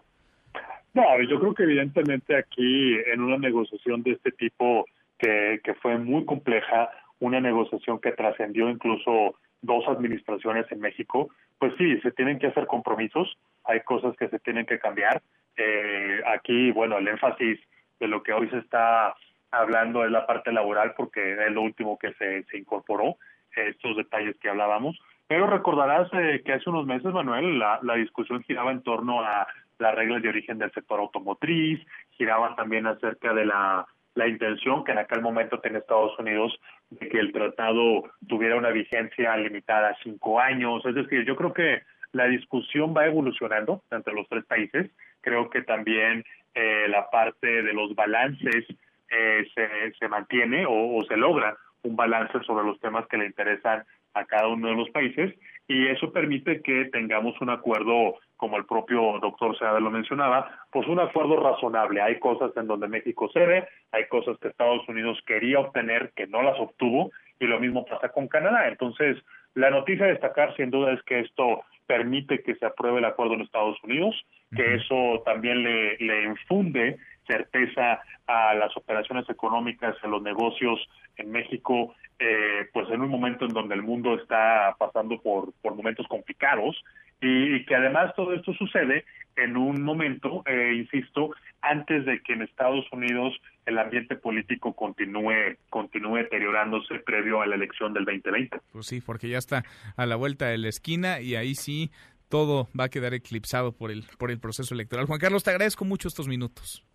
No, yo creo que evidentemente aquí en una negociación de este tipo que, que fue muy compleja, una negociación que trascendió incluso dos administraciones en México, pues sí, se tienen que hacer compromisos, hay cosas que se tienen que cambiar. Eh, aquí, bueno, el énfasis de lo que hoy se está hablando es la parte laboral porque es lo último que se, se incorporó, estos detalles que hablábamos. Pero recordarás eh, que hace unos meses, Manuel, la, la discusión giraba en torno a las reglas de origen del sector automotriz, giraba también acerca de la, la intención que en aquel momento tenía Estados Unidos de que el tratado tuviera una vigencia limitada a cinco años. Es decir, yo creo que la discusión va evolucionando entre los tres países. Creo que también eh, la parte de los balances eh, se, se mantiene o, se logra un balance sobre los temas que le interesan a cada uno de los países y eso permite que tengamos un acuerdo, como el propio doctor Seade lo mencionaba, pues un acuerdo razonable. Hay cosas en donde México cede, hay cosas que Estados Unidos quería obtener que no las obtuvo y lo mismo pasa con Canadá. Entonces, la noticia a destacar sin duda es que esto permite que se apruebe el acuerdo en Estados Unidos, que eso también le, le infunde certeza a las operaciones económicas, a los negocios en México, eh, pues en un momento en donde el mundo está pasando por, por momentos complicados y, que además todo esto sucede en un momento, eh, insisto, antes de que en Estados Unidos el ambiente político continúe continúe deteriorándose previo a la elección del 2020. Pues sí, porque ya está a la vuelta de la esquina y ahí sí todo va a quedar eclipsado por el por el proceso electoral. Juan Carlos, te agradezco mucho estos minutos.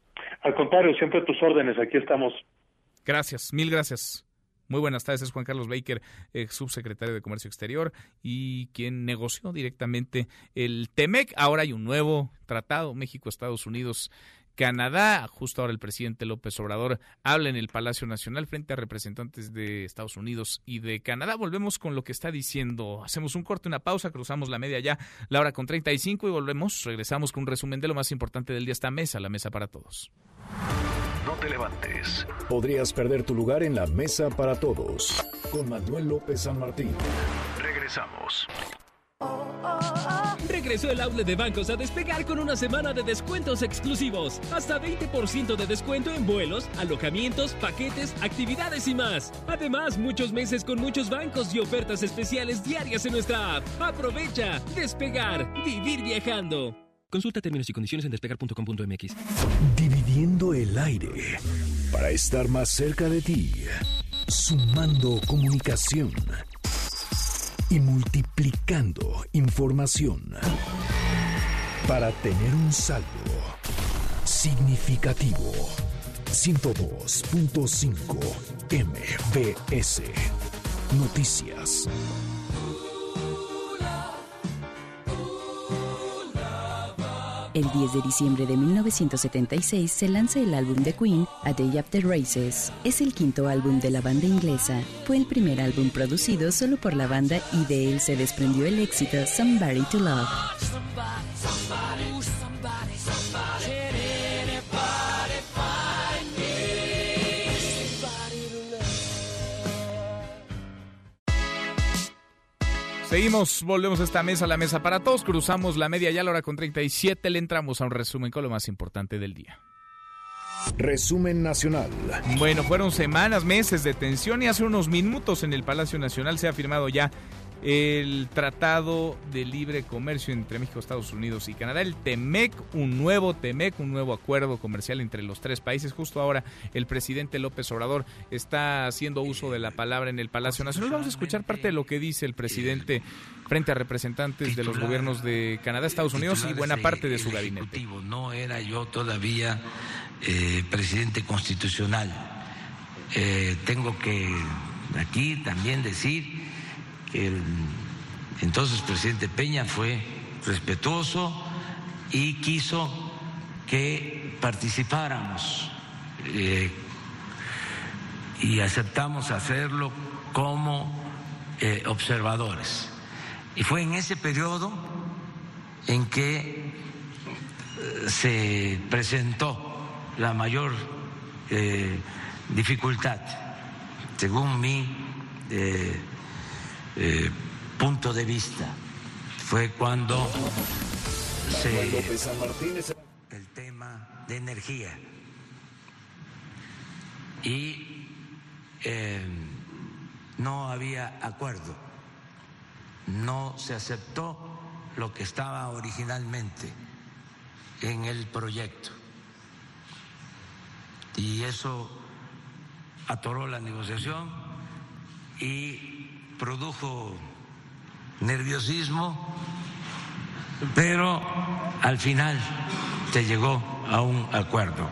Al contrario, siempre tus órdenes, aquí estamos. Gracias, mil gracias. Muy buenas tardes, es Juan Carlos Baker, ex subsecretario de Comercio Exterior y quien negoció directamente el TEMEC. Ahora hay un nuevo tratado, México, Estados Unidos Canadá. Justo ahora el presidente López Obrador habla en el Palacio Nacional frente a representantes de Estados Unidos y de Canadá. Volvemos con lo que está diciendo. Hacemos un corte, una pausa, cruzamos la media ya, la hora con 35 y volvemos. Regresamos con un resumen de lo más importante del día. Esta mesa, la mesa para todos. No te levantes. Podrías perder tu lugar en la mesa para todos. Con Manuel López San Martín. Regresamos. Regresó el outlet de bancos a despegar con una semana de descuentos exclusivos. Hasta 20% de descuento en vuelos, alojamientos, paquetes, actividades y más. Además, muchos meses con muchos bancos y ofertas especiales diarias en nuestra app. Aprovecha. Despegar. Vivir viajando. Consulta términos y condiciones en despegar.com.mx. Dividiendo el aire para estar más cerca de ti. Sumando comunicación y multiplicando información para tener un saldo significativo. 102.5 MBS Noticias. El 10 de diciembre de 1976 se lanza el álbum de Queen, A Day After Races. Es el quinto álbum de la banda inglesa. Fue el primer álbum producido solo por la banda y de él se desprendió el éxito Somebody to Love. Seguimos, volvemos a esta mesa, la mesa para todos, cruzamos la media ya a la hora con 37, le entramos a un resumen con lo más importante del día. Resumen nacional. Bueno, fueron semanas, meses de tensión y hace unos minutos en el Palacio Nacional se ha firmado ya el Tratado de Libre Comercio entre México, Estados Unidos y Canadá, el TEMEC, un nuevo TEMEC, un nuevo acuerdo comercial entre los tres países. Justo ahora el presidente López Obrador está haciendo uso de la palabra en el Palacio Nacional. Vamos a escuchar parte de lo que dice el presidente frente a representantes de los gobiernos de Canadá, Estados Unidos y buena parte de su gabinete. No era yo todavía eh, presidente constitucional. Eh, tengo que aquí también decir el entonces presidente Peña fue respetuoso y quiso que participáramos eh, y aceptamos hacerlo como eh, observadores. Y fue en ese periodo en que eh, se presentó la mayor dificultad, según mi punto de vista. Fue cuando se el tema de energía. Y eh, no había acuerdo, no se aceptó lo que estaba originalmente en el proyecto. Y eso atoró la negociación y produjo nerviosismo, pero al final se llegó a un acuerdo.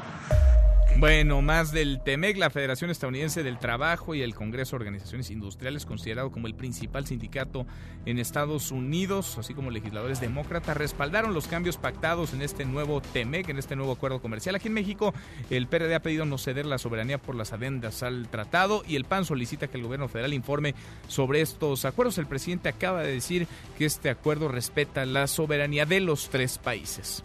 Bueno, más del TEMEC, la Federación Estadounidense del Trabajo y el Congreso de Organizaciones Industriales, considerado como el principal sindicato en Estados Unidos, así como legisladores demócratas, respaldaron los cambios pactados en este nuevo TEMEC, en este nuevo acuerdo comercial. Aquí en México, el PRD ha pedido no ceder la soberanía por las adendas al tratado y el PAN solicita que el gobierno federal informe sobre estos acuerdos. El presidente acaba de decir que este acuerdo respeta la soberanía de los tres países.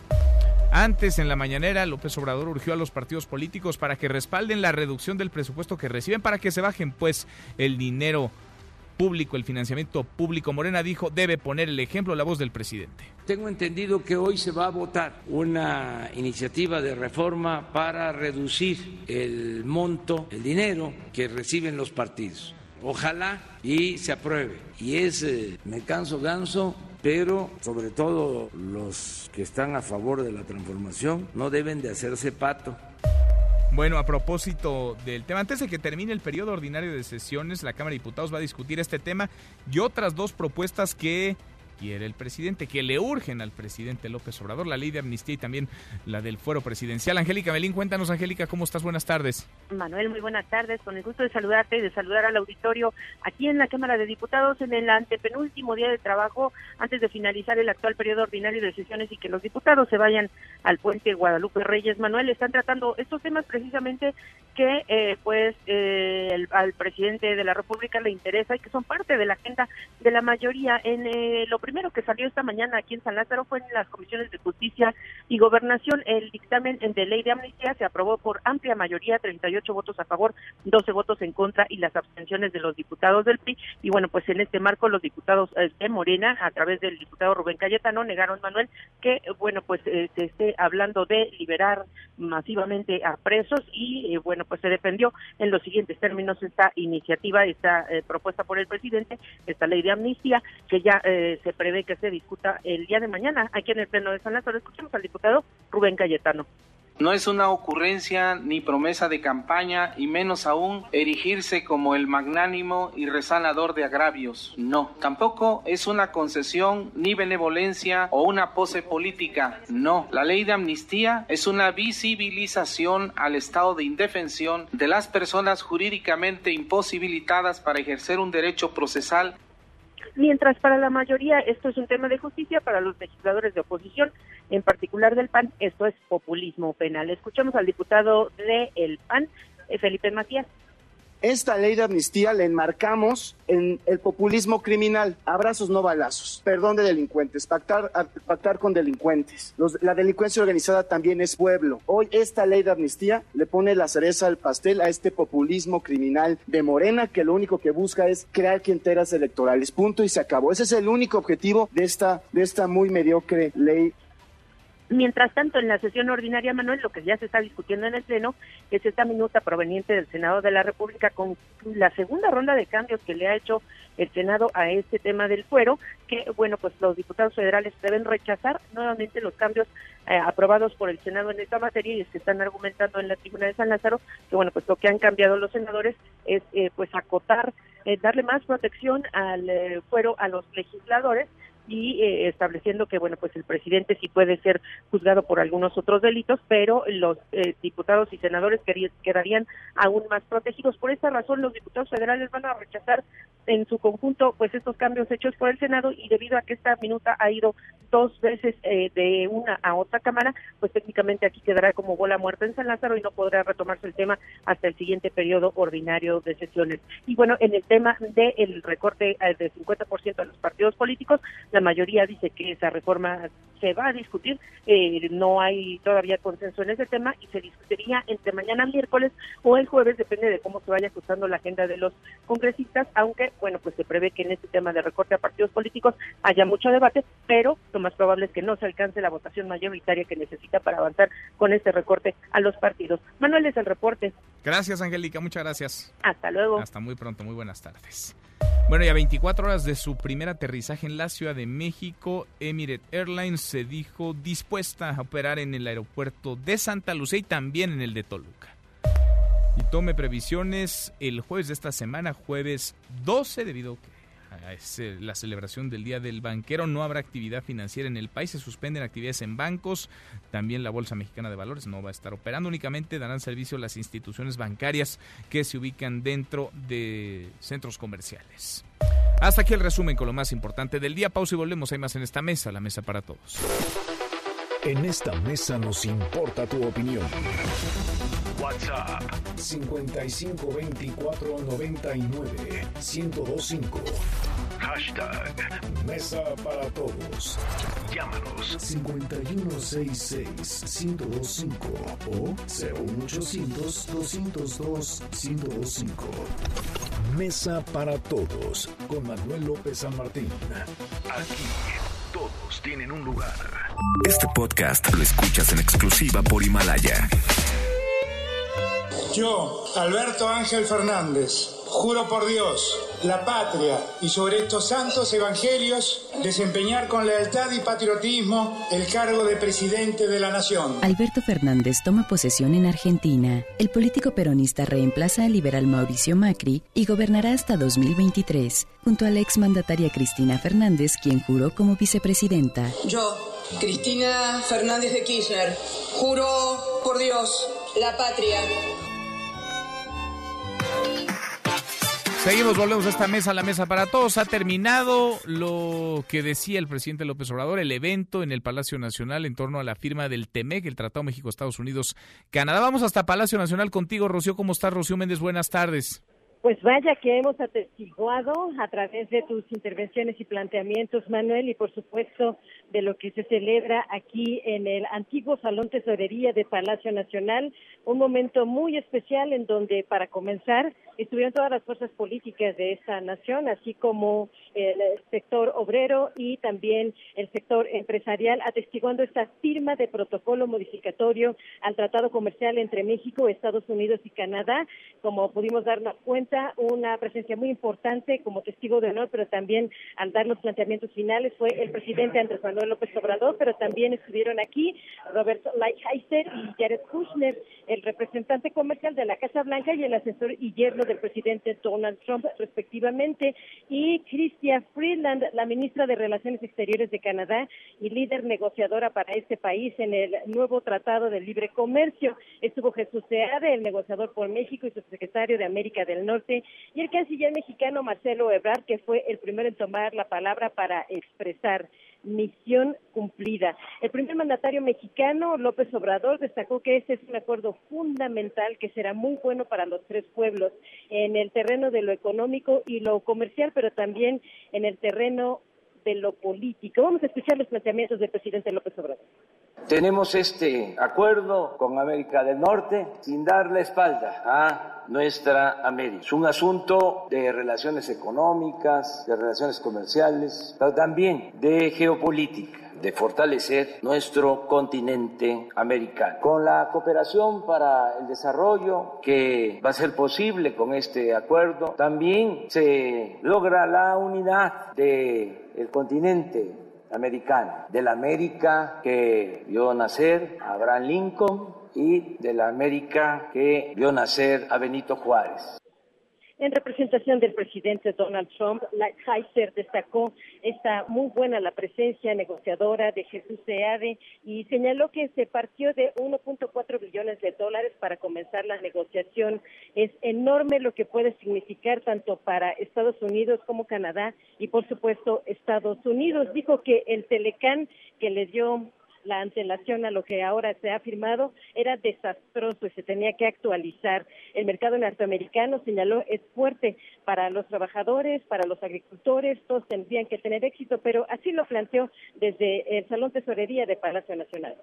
Antes, en la mañanera, López Obrador urgió a los partidos políticos para que respalden la reducción del presupuesto que reciben, para que se bajen pues el dinero público, el financiamiento público. Morena dijo, debe poner el ejemplo la voz del presidente. Tengo entendido que hoy se va a votar una iniciativa de reforma para reducir el monto, el dinero que reciben los partidos. Ojalá y se apruebe. Y es, eh, me canso ganso, pero sobre todo los que están a favor de la transformación no deben de hacerse pato. Bueno, a propósito del tema, antes de que termine el periodo ordinario de sesiones, la Cámara de Diputados va a discutir este tema y otras dos propuestas que quiere el presidente, que le urgen al presidente López Obrador, la ley de amnistía y también la del fuero presidencial. Angélica Melín, cuéntanos, Angélica, ¿cómo estás? Buenas tardes. Manuel, muy buenas tardes. Con el gusto de saludarte y de saludar al auditorio aquí en la Cámara de Diputados en el antepenúltimo día de trabajo antes de finalizar el actual periodo ordinario de sesiones y que los diputados se vayan al puente Guadalupe Reyes. Manuel, están tratando estos temas precisamente que eh, pues eh, al presidente de la República le interesa y que son parte de la agenda de la mayoría. En eh, lo primero que salió esta mañana aquí en San Lázaro fue en las comisiones de justicia y gobernación. El dictamen de ley de amnistía se aprobó por amplia mayoría, 38 votos a favor, 12 votos en contra y las abstenciones de los diputados del PRI. Y bueno, pues en este marco los diputados de Morena, a través del diputado Rubén Cayetano, negaron, Manuel, que bueno, pues se esté hablando de liberar masivamente a presos y bueno, pues se defendió en los siguientes términos esta iniciativa, esta propuesta por el presidente, esta ley de amnistía, que ya se prevé que se discuta el día de mañana aquí en el Pleno de San Lázaro. Escuchemos al diputado Rubén Cayetano. No es una ocurrencia ni promesa de campaña y menos aún erigirse como el magnánimo y resanador de agravios. No, tampoco es una concesión ni benevolencia o una pose política. No, la ley de amnistía es una visibilización al estado de indefensión de las personas jurídicamente imposibilitadas para ejercer un derecho procesal mientras para la mayoría esto es un tema de justicia, para los legisladores de oposición, en particular del PAN, esto es populismo penal. Escuchamos al diputado del el PAN, eh, Felipe Matías esta ley de amnistía la enmarcamos en el populismo criminal, abrazos no balazos, perdón de delincuentes, pactar, pactar con delincuentes. la delincuencia organizada también es pueblo. Hoy esta ley de amnistía le pone la cereza al pastel a este populismo criminal de Morena que lo único que busca es crear clienteras electorales. Punto y se acabó. Ese es el único objetivo de esta, de esta muy mediocre ley Mientras tanto, en la sesión ordinaria, Manuel, lo que ya se está discutiendo en el Pleno es esta minuta proveniente del Senado de la República con la segunda ronda de cambios que le ha hecho el Senado a este tema del fuero, que, bueno, pues los diputados federales deben rechazar nuevamente los cambios eh, aprobados por el Senado en esta materia y es que están argumentando en la tribuna de San Lázaro que, bueno, pues lo que han cambiado los senadores es, eh, pues, acotar, eh, darle más protección al fuero a los legisladores y eh, estableciendo que bueno pues el presidente sí puede ser juzgado por algunos otros delitos pero los eh, diputados y senadores quedarían aún más protegidos. Por esta razón los diputados federales van a rechazar en su conjunto pues estos cambios hechos por el senado y debido a que esta minuta ha ido dos veces eh, de una a otra cámara pues técnicamente aquí quedará como bola muerta en San Lázaro y no podrá retomarse el tema hasta el siguiente periodo ordinario de sesiones. Y bueno en el tema del recorte del 50% a los partidos políticos la mayoría dice que esa reforma se va a discutir, eh, no hay todavía consenso en ese tema y se discutiría entre mañana miércoles o el jueves, depende de cómo se vaya ajustando la agenda de los congresistas, aunque, bueno, pues se prevé que en este tema de recorte a partidos políticos haya mucho debate, pero lo más probable es que no se alcance la votación mayoritaria que necesita para avanzar con este recorte a los partidos. Manuel es el reporte. Gracias, Angélica, muchas gracias. Hasta luego. Hasta muy pronto, muy buenas tardes. Bueno, ya 24 horas de su primer aterrizaje en la Ciudad de México, Emirates Airlines se dijo dispuesta a operar en el aeropuerto de Santa Lucía y también en el de Toluca. Y tome previsiones el jueves de esta semana, jueves 12, debido a que es eh, la celebración del Día del Banquero. No habrá actividad financiera en el país, se suspenden actividades en bancos. También la Bolsa Mexicana de Valores no va a estar operando. Únicamente darán servicio las instituciones bancarias que se ubican dentro de centros comerciales. Hasta aquí el resumen con lo más importante del día. Pausa y volvemos. Hay más en esta mesa, la mesa para todos. En esta mesa nos importa tu opinión. WhatsApp 552499 1025. Hashtag Mesa para Todos. Llámanos 5166-1025 o 01800-202-1025. Mesa para Todos con Manuel López San Martín. Aquí todos tienen un lugar. Este podcast lo escuchas en exclusiva por Himalaya. Yo, Alberto Ángel Fernández, juro por Dios, la patria y sobre estos santos evangelios desempeñar con lealtad y patriotismo el cargo de presidente de la nación. Alberto Fernández toma posesión en Argentina. El político peronista reemplaza al liberal Mauricio Macri y gobernará hasta 2023, junto a la exmandataria Cristina Fernández, quien juró como vicepresidenta. Yo, Cristina Fernández de Kirchner, juro por Dios, la patria Seguimos, volvemos a esta mesa, la mesa para todos. Ha terminado lo que decía el presidente López Obrador, el evento en el Palacio Nacional en torno a la firma del TEMEC, el Tratado México-Estados Unidos-Canadá. Vamos hasta Palacio Nacional contigo, Rocío. ¿Cómo estás, Rocío Méndez? Buenas tardes. Pues vaya que hemos atestiguado a través de tus intervenciones y planteamientos, Manuel, y por supuesto de lo que se celebra aquí en el antiguo Salón Tesorería de Palacio Nacional, un momento muy especial en donde, para comenzar, estuvieron todas las fuerzas políticas de esta nación, así como el sector obrero y también el sector empresarial, atestiguando esta firma de protocolo modificatorio al Tratado Comercial entre México, Estados Unidos y Canadá. Como pudimos darnos cuenta, una presencia muy importante como testigo de honor, pero también al dar los planteamientos finales fue el presidente Andrés Manuel López Obrador, pero también estuvieron aquí Roberto Lighthizer y Jared Kushner, el representante comercial de la Casa Blanca y el asesor y yerno del presidente Donald Trump, respectivamente, y Chrystia Freeland, la ministra de Relaciones Exteriores de Canadá y líder negociadora para este país en el nuevo Tratado de Libre Comercio. Estuvo Jesús Seade, el negociador por México y su secretario de América del Norte, y el canciller mexicano Marcelo Ebrard, que fue el primero en tomar la palabra para expresar misión cumplida. El primer mandatario mexicano, López Obrador, destacó que este es un acuerdo fundamental que será muy bueno para los tres pueblos en el terreno de lo económico y lo comercial, pero también en el terreno de lo político. Vamos a escuchar los planteamientos del presidente López Obrador. Tenemos este acuerdo con América del Norte sin dar la espalda a nuestra América. Es un asunto de relaciones económicas, de relaciones comerciales, pero también de geopolítica de fortalecer nuestro continente americano. Con la cooperación para el desarrollo que va a ser posible con este acuerdo, también se logra la unidad del continente americana, de la América que vio nacer Abraham Lincoln y de la América que vio nacer a Benito Juárez. En representación del presidente Donald Trump, Lighthizer destacó esta muy buena la presencia negociadora de Jesús Seade y señaló que se partió de 1.4 billones de dólares para comenzar la negociación. Es enorme lo que puede significar tanto para Estados Unidos como Canadá y, por supuesto, Estados Unidos. Dijo que el Telecán que le dio la antelación a lo que ahora se ha firmado era desastroso y se tenía que actualizar. El mercado norteamericano, señaló, es fuerte para los trabajadores, para los agricultores, todos tendrían que tener éxito, pero así lo planteó desde el Salón Tesorería de Palacio Nacional.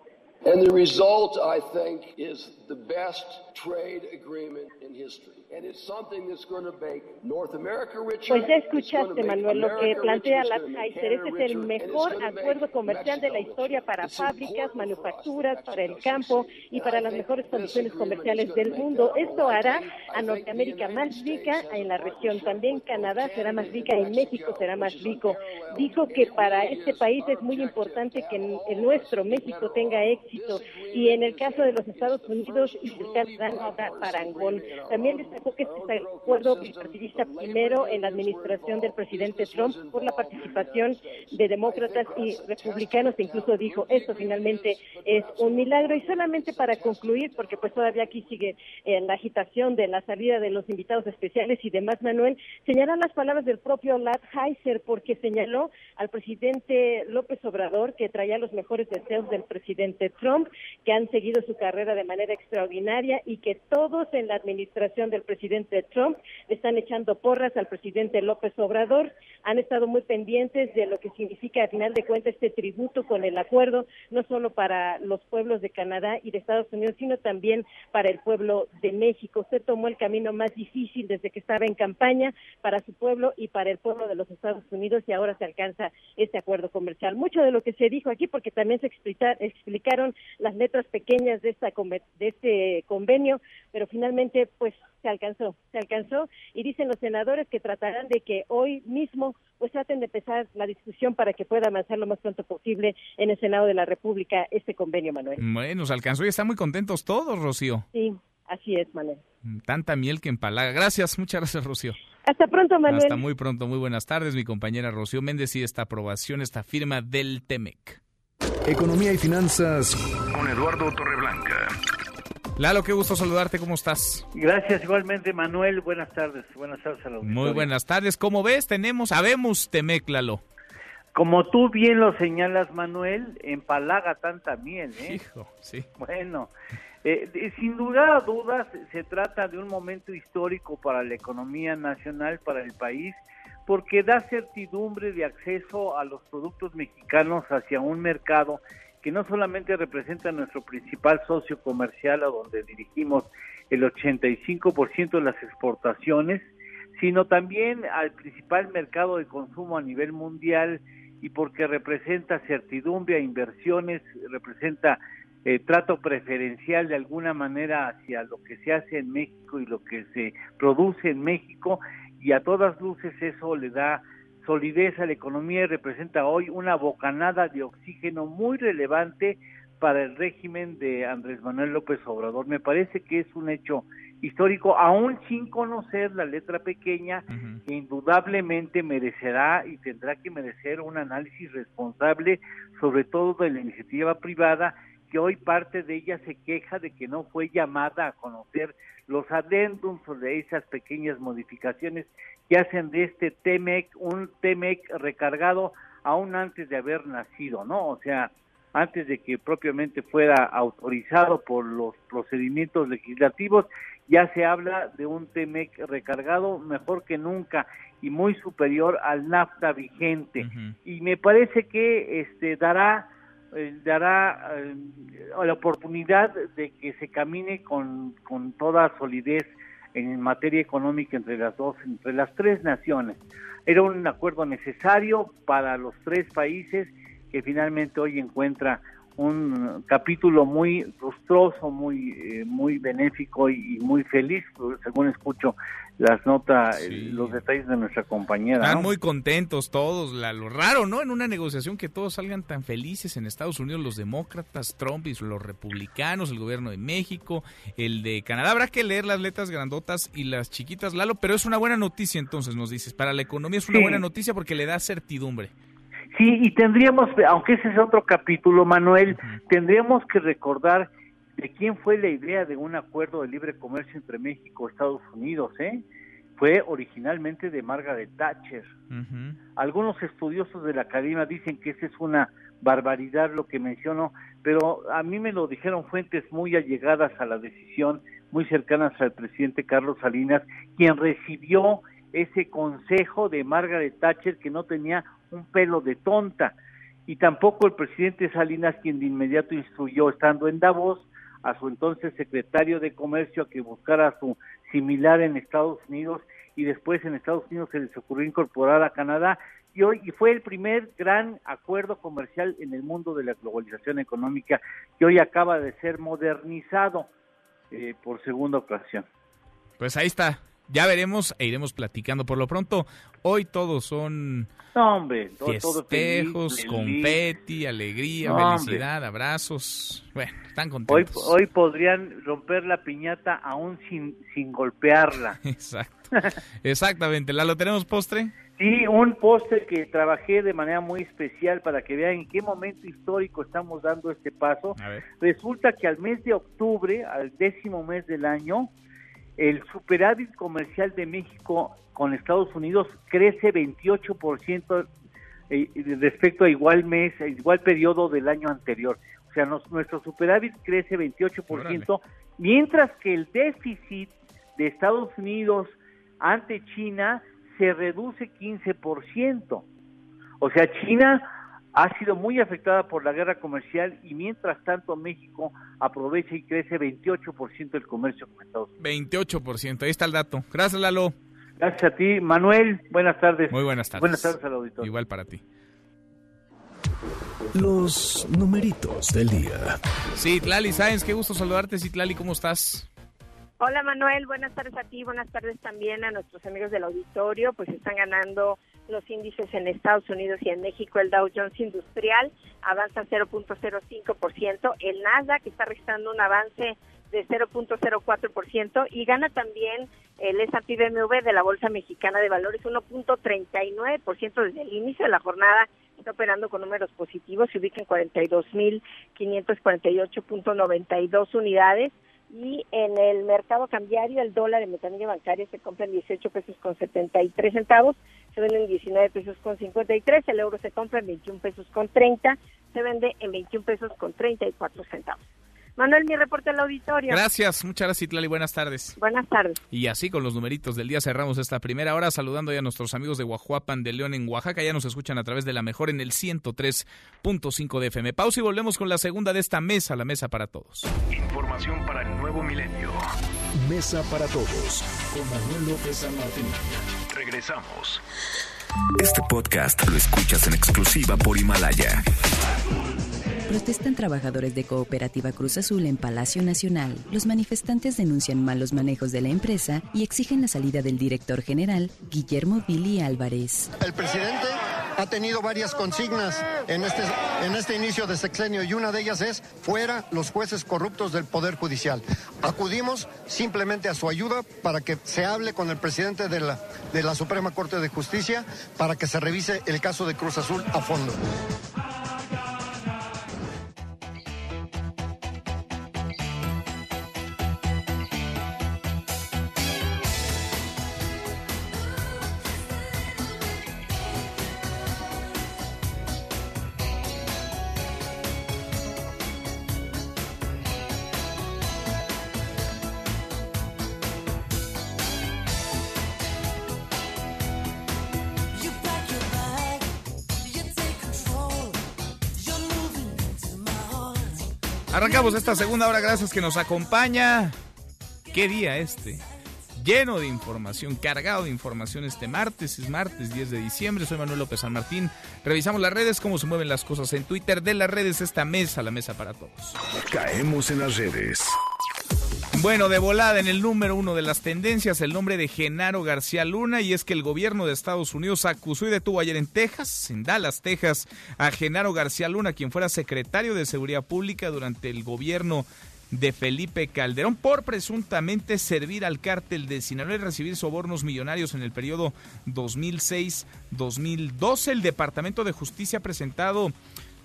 And the result, I think, is the best trade agreement in history. And it's something that's going to make North America richer. Pues ya escuchaste, Manuel, lo que plantea la Kaiser. Este es el mejor acuerdo comercial de la historia para fábricas, manufacturas, para el campo y para las mejores condiciones comerciales del mundo. Esto hará a Norteamérica más rica en la región. También Canadá será más rica y México será más rico. Dijo que para este país es muy importante que el nuestro México tenga éxito Y en el caso de los Estados Unidos Canadá no habrá parangón. También destacó que este acuerdo bipartidista primero en la administración del presidente Trump por la participación de demócratas y republicanos. E incluso dijo, esto finalmente es un milagro. Y solamente para concluir, porque pues todavía aquí sigue en la agitación de la salida de los invitados especiales y demás, Manuel, señalan las palabras del propio Lad Heiser, porque señaló al presidente López Obrador que traía los mejores deseos del presidente Trump, que han seguido su carrera de manera extraordinaria y que todos en la administración del presidente Trump están echando porras al presidente López Obrador, han estado muy pendientes de lo que significa al final de cuentas este tributo con el acuerdo, no solo para los pueblos de Canadá y de Estados Unidos, sino también para el pueblo de México. Usted tomó el camino más difícil desde que estaba en campaña para su pueblo y para el pueblo de los Estados Unidos y ahora se alcanza este acuerdo comercial. Mucho de lo que se dijo aquí, porque también se explicaron las letras pequeñas de, esta, de este convenio, pero finalmente pues se alcanzó, se alcanzó y dicen los senadores que tratarán de que hoy mismo pues traten de empezar la discusión para que pueda avanzar lo más pronto posible en el Senado de la República este convenio, Manuel. Bueno, se alcanzó y están muy contentos todos, Rocío. Sí, así es, Manuel. Tanta miel que empalaga. Gracias, muchas gracias, Rocío. Hasta pronto, Manuel. Hasta muy pronto, muy buenas tardes, mi compañera Rocío Méndez y esta aprobación, esta firma del TEMEC. Economía y finanzas con Eduardo Torreblanca. Lalo, qué gusto saludarte, ¿cómo estás? Gracias, igualmente, Manuel. Buenas tardes, buenas tardes a la Muy buenas tardes. ¿Cómo ves? Tenemos, habemos Temec, Lalo. Como tú bien lo señalas, Manuel, empalaga tanta miel, ¿eh? Hijo, sí. Bueno, eh, sin duda a dudas, se trata de un momento histórico para la economía nacional, para el país, porque da certidumbre de acceso a los productos mexicanos hacia un mercado que no solamente representa nuestro principal socio comercial a donde dirigimos el 85% de las exportaciones, sino también al principal mercado de consumo a nivel mundial y porque representa certidumbre a inversiones, representa eh, trato preferencial de alguna manera hacia lo que se hace en México y lo que se produce en México y a todas luces eso le da solidez a la economía y representa hoy una bocanada de oxígeno muy relevante para el régimen de Andrés Manuel López Obrador. Me parece que es un hecho histórico, aún sin conocer la letra pequeña, que indudablemente merecerá y tendrá que merecer un análisis responsable, sobre todo de la iniciativa privada, que hoy parte de ella se queja de que no fue llamada a conocer los adendums de esas pequeñas modificaciones que hacen de este TEMEC un TEMEC recargado aún antes de haber nacido, ¿no? O sea, antes de que propiamente fuera autorizado por los procedimientos legislativos, ya se habla de un TEMEC recargado mejor que nunca y muy superior al NAFTA vigente. Y me parece que este dará eh, dará eh, la oportunidad de que se camine con, con toda solidez en materia económica entre las dos, entre las tres naciones. Era un acuerdo necesario para los tres países que finalmente hoy encuentra un capítulo muy lustroso, muy eh, muy benéfico y, muy feliz, según escucho las notas, eh, los detalles de nuestra compañera. Están muy contentos todos, lo raro, ¿no? En una negociación que todos salgan tan felices en Estados Unidos, los demócratas, Trump y los republicanos, el gobierno de México, el de Canadá. Habrá que leer las letras grandotas y las chiquitas, Lalo, pero es una buena noticia entonces, nos dices. Para la economía es una buena noticia porque le da certidumbre. Sí, y tendríamos, aunque ese es otro capítulo, Manuel, tendríamos que recordar de quién fue la idea de un acuerdo de libre comercio entre México y Estados Unidos, ¿eh? Fue originalmente de Margaret Thatcher. Algunos estudiosos de la academia dicen que esa es una barbaridad lo que menciono, pero a mí me lo dijeron fuentes muy allegadas a la decisión, muy cercanas al presidente Carlos Salinas, quien recibió ese consejo de Margaret Thatcher que no tenía un pelo de tonta. Y tampoco el presidente Salinas, quien de inmediato instruyó, estando en Davos, a su entonces secretario de Comercio a que buscara a su similar en Estados Unidos y después en Estados Unidos se les ocurrió incorporar a Canadá y hoy y fue el primer gran acuerdo comercial en el mundo de la globalización económica que hoy acaba de ser modernizado eh, por segunda ocasión. Pues ahí está, Ya veremos e iremos platicando. Por lo pronto, hoy todos son no, hombre, todo, festejos, confeti, alegría, felicidad, abrazos. Bueno, están contentos. Hoy, hoy podrían romper la piñata aún sin, sin golpearla. Exacto. Exactamente. ¿La lo tenemos postre? Sí, un postre que trabajé de manera muy especial para que vean en qué momento histórico estamos dando este paso. Resulta que al mes de octubre, al décimo mes del año, el superávit comercial de México con Estados Unidos crece 28% eh, respecto a igual mes, a igual periodo del año anterior. O sea, nuestro superávit crece 28%, mientras que el déficit de Estados Unidos ante China se reduce 15%. O sea, China ha sido muy afectada por la guerra comercial y mientras tanto México aprovecha y crece 28% el comercio con Estados Unidos. 28%, ahí está el dato. Gracias, Lalo. Gracias a ti, Manuel. Buenas tardes. Muy buenas tardes. Buenas tardes al auditorio. Igual para ti. Los numeritos del día. Sí, Tlali Sáenz, qué gusto saludarte. Sí, Tlali, ¿cómo estás? Hola Manuel, buenas tardes a ti, buenas tardes también a nuestros amigos del auditorio, pues están ganando los índices en Estados Unidos y en México, el Dow Jones Industrial avanza 0.05%, el Nasdaq está registrando un avance de 0.04% y gana también el S&P BMW de la Bolsa Mexicana de Valores 1.39% desde el inicio de la jornada. Está operando con números positivos, se ubica en 42.548.92 unidades y en el mercado cambiario el dólar en metanilla bancaria se compra en 18 pesos con 73 centavos, se vende en 19 pesos con 53, el euro se compra en 21 pesos con 30, se vende en 21 pesos con 34 centavos. Manuel, mi reporte al auditorio. Gracias, muchas gracias Itlali, buenas tardes. Buenas tardes. Y así con los numeritos del día cerramos esta primera hora saludando ya a nuestros amigos de Guajuapan de León en Oaxaca, ya nos escuchan a través de la mejor en el 103.5 de FM. Pausa y volvemos con la segunda de esta mesa, la mesa para todos. Información para el nuevo milenio. Mesa para todos con Manuel López San Martín. Regresamos. Este podcast lo escuchas en exclusiva por Himalaya. Protestan trabajadores de Cooperativa Cruz Azul en Palacio Nacional. Los manifestantes denuncian malos manejos de la empresa y exigen la salida del director general, Guillermo Billy Álvarez. El presidente ha tenido varias consignas en este, en este inicio de sexenio y una de ellas es fuera los jueces corruptos del Poder Judicial. Acudimos simplemente a su ayuda para que se hable con el presidente de la Suprema Corte de Justicia para que se revise el caso de Cruz Azul a fondo. Arrancamos esta segunda hora, gracias que nos acompaña. ¿Qué día este? Lleno de información, cargado de información este martes, es martes 10 de diciembre, soy Manuel López San Martín. Revisamos las redes, cómo se mueven las cosas en Twitter, de las redes esta mesa, la mesa para todos. Caemos en las redes. Bueno, de volada en el número uno de las tendencias, el nombre de Genaro García Luna, y es que el gobierno de Estados Unidos acusó y detuvo ayer en Texas, en Dallas, Texas, a Genaro García Luna, quien fuera secretario de Seguridad Pública durante el gobierno de Felipe Calderón por presuntamente servir al cártel de Sinaloa y recibir sobornos millonarios en el periodo 2006-2012. El Departamento de Justicia ha presentado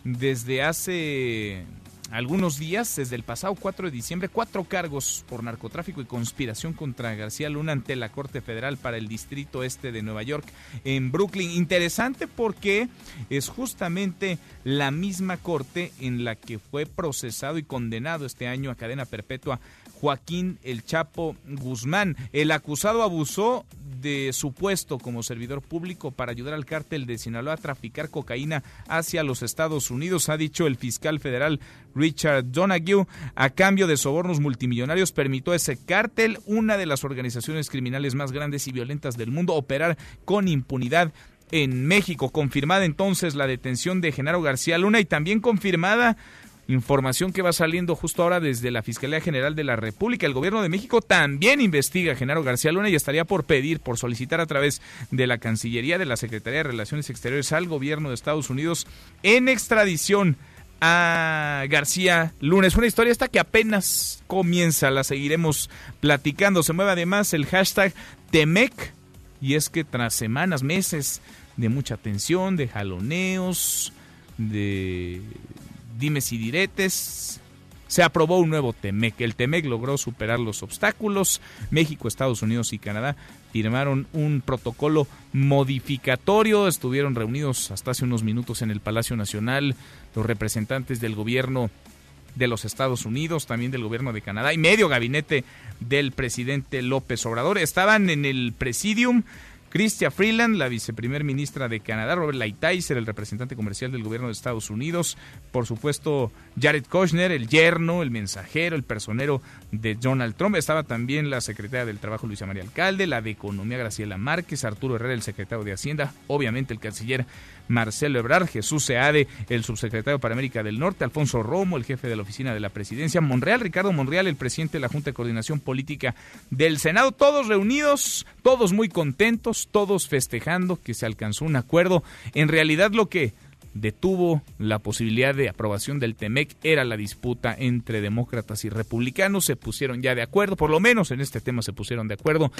desde hace algunos días, desde el pasado 4 de diciembre, cuatro cargos por narcotráfico y conspiración contra García Luna ante la Corte Federal para el Distrito Este de Nueva York en Brooklyn. Interesante porque es justamente la misma corte en la que fue procesado y condenado este año a cadena perpetua Joaquín El Chapo Guzmán. El acusado abusó de su puesto como servidor público para ayudar al cártel de Sinaloa a traficar cocaína hacia los Estados Unidos, ha dicho el fiscal federal Richard Donahue. A cambio de sobornos multimillonarios, permitió a ese cártel, una de las organizaciones criminales más grandes y violentas del mundo, operar con impunidad en México. Confirmada entonces la detención de Genaro García Luna y también confirmada información que va saliendo justo ahora desde la Fiscalía General de la República. El gobierno de México también investiga a Genaro García Luna y estaría por pedir, por solicitar a través de la Cancillería de la Secretaría de Relaciones Exteriores al gobierno de Estados Unidos en extradición a García Luna. Es una historia esta que apenas comienza, la seguiremos platicando. Se mueve además el hashtag Temec y es que tras semanas, meses de mucha tensión, de jaloneos, de dimes y diretes, se aprobó un nuevo TEMEC. El TEMEC logró superar los obstáculos. México, Estados Unidos y Canadá firmaron un protocolo modificatorio. Estuvieron reunidos hasta hace unos minutos en el Palacio Nacional los representantes del gobierno de los Estados Unidos, también del gobierno de Canadá y medio gabinete del presidente López Obrador. Estaban en el presidium Chrystia Freeland, la viceprimer ministra de Canadá, Robert Lighthizer, el representante comercial del gobierno de Estados Unidos, por supuesto Jared Kushner, el yerno, el mensajero, el personero de Donald Trump. Estaba también la secretaria del Trabajo Luisa María Alcalde, la de Economía Graciela Márquez, Arturo Herrera, el secretario de Hacienda, obviamente el canciller Marcelo Ebrard, Jesús Seade, el subsecretario para América del Norte, Alfonso Romo, el jefe de la oficina de la presidencia, Monreal, Ricardo Monreal, el presidente de la Junta de Coordinación Política del Senado, todos reunidos, todos muy contentos, todos festejando que se alcanzó un acuerdo. En realidad lo que detuvo la posibilidad de aprobación del TEMEC. Era la disputa entre demócratas y republicanos. Se pusieron ya de acuerdo, por lo menos en este tema se pusieron de acuerdo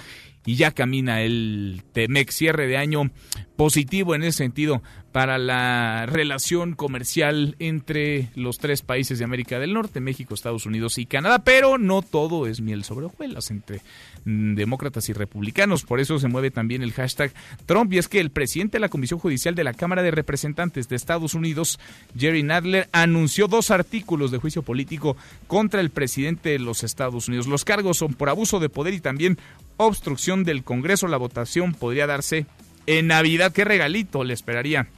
y ya camina el TEMEC. Cierre de año positivo en ese sentido para la relación comercial entre los tres países de América del Norte, México, Estados Unidos y Canadá, pero no todo es miel sobre hojuelas entre mm, demócratas y republicanos, por eso se mueve también el hashtag Trump y es que el presidente de la Comisión Judicial de la Cámara de Representantes de Estados Unidos, Jerry Nadler, anunció dos artículos de juicio político contra el presidente de los Estados Unidos. Los cargos son por abuso de poder y también obstrucción del Congreso. La votación podría darse en Navidad. ¿Qué regalito le esperaría?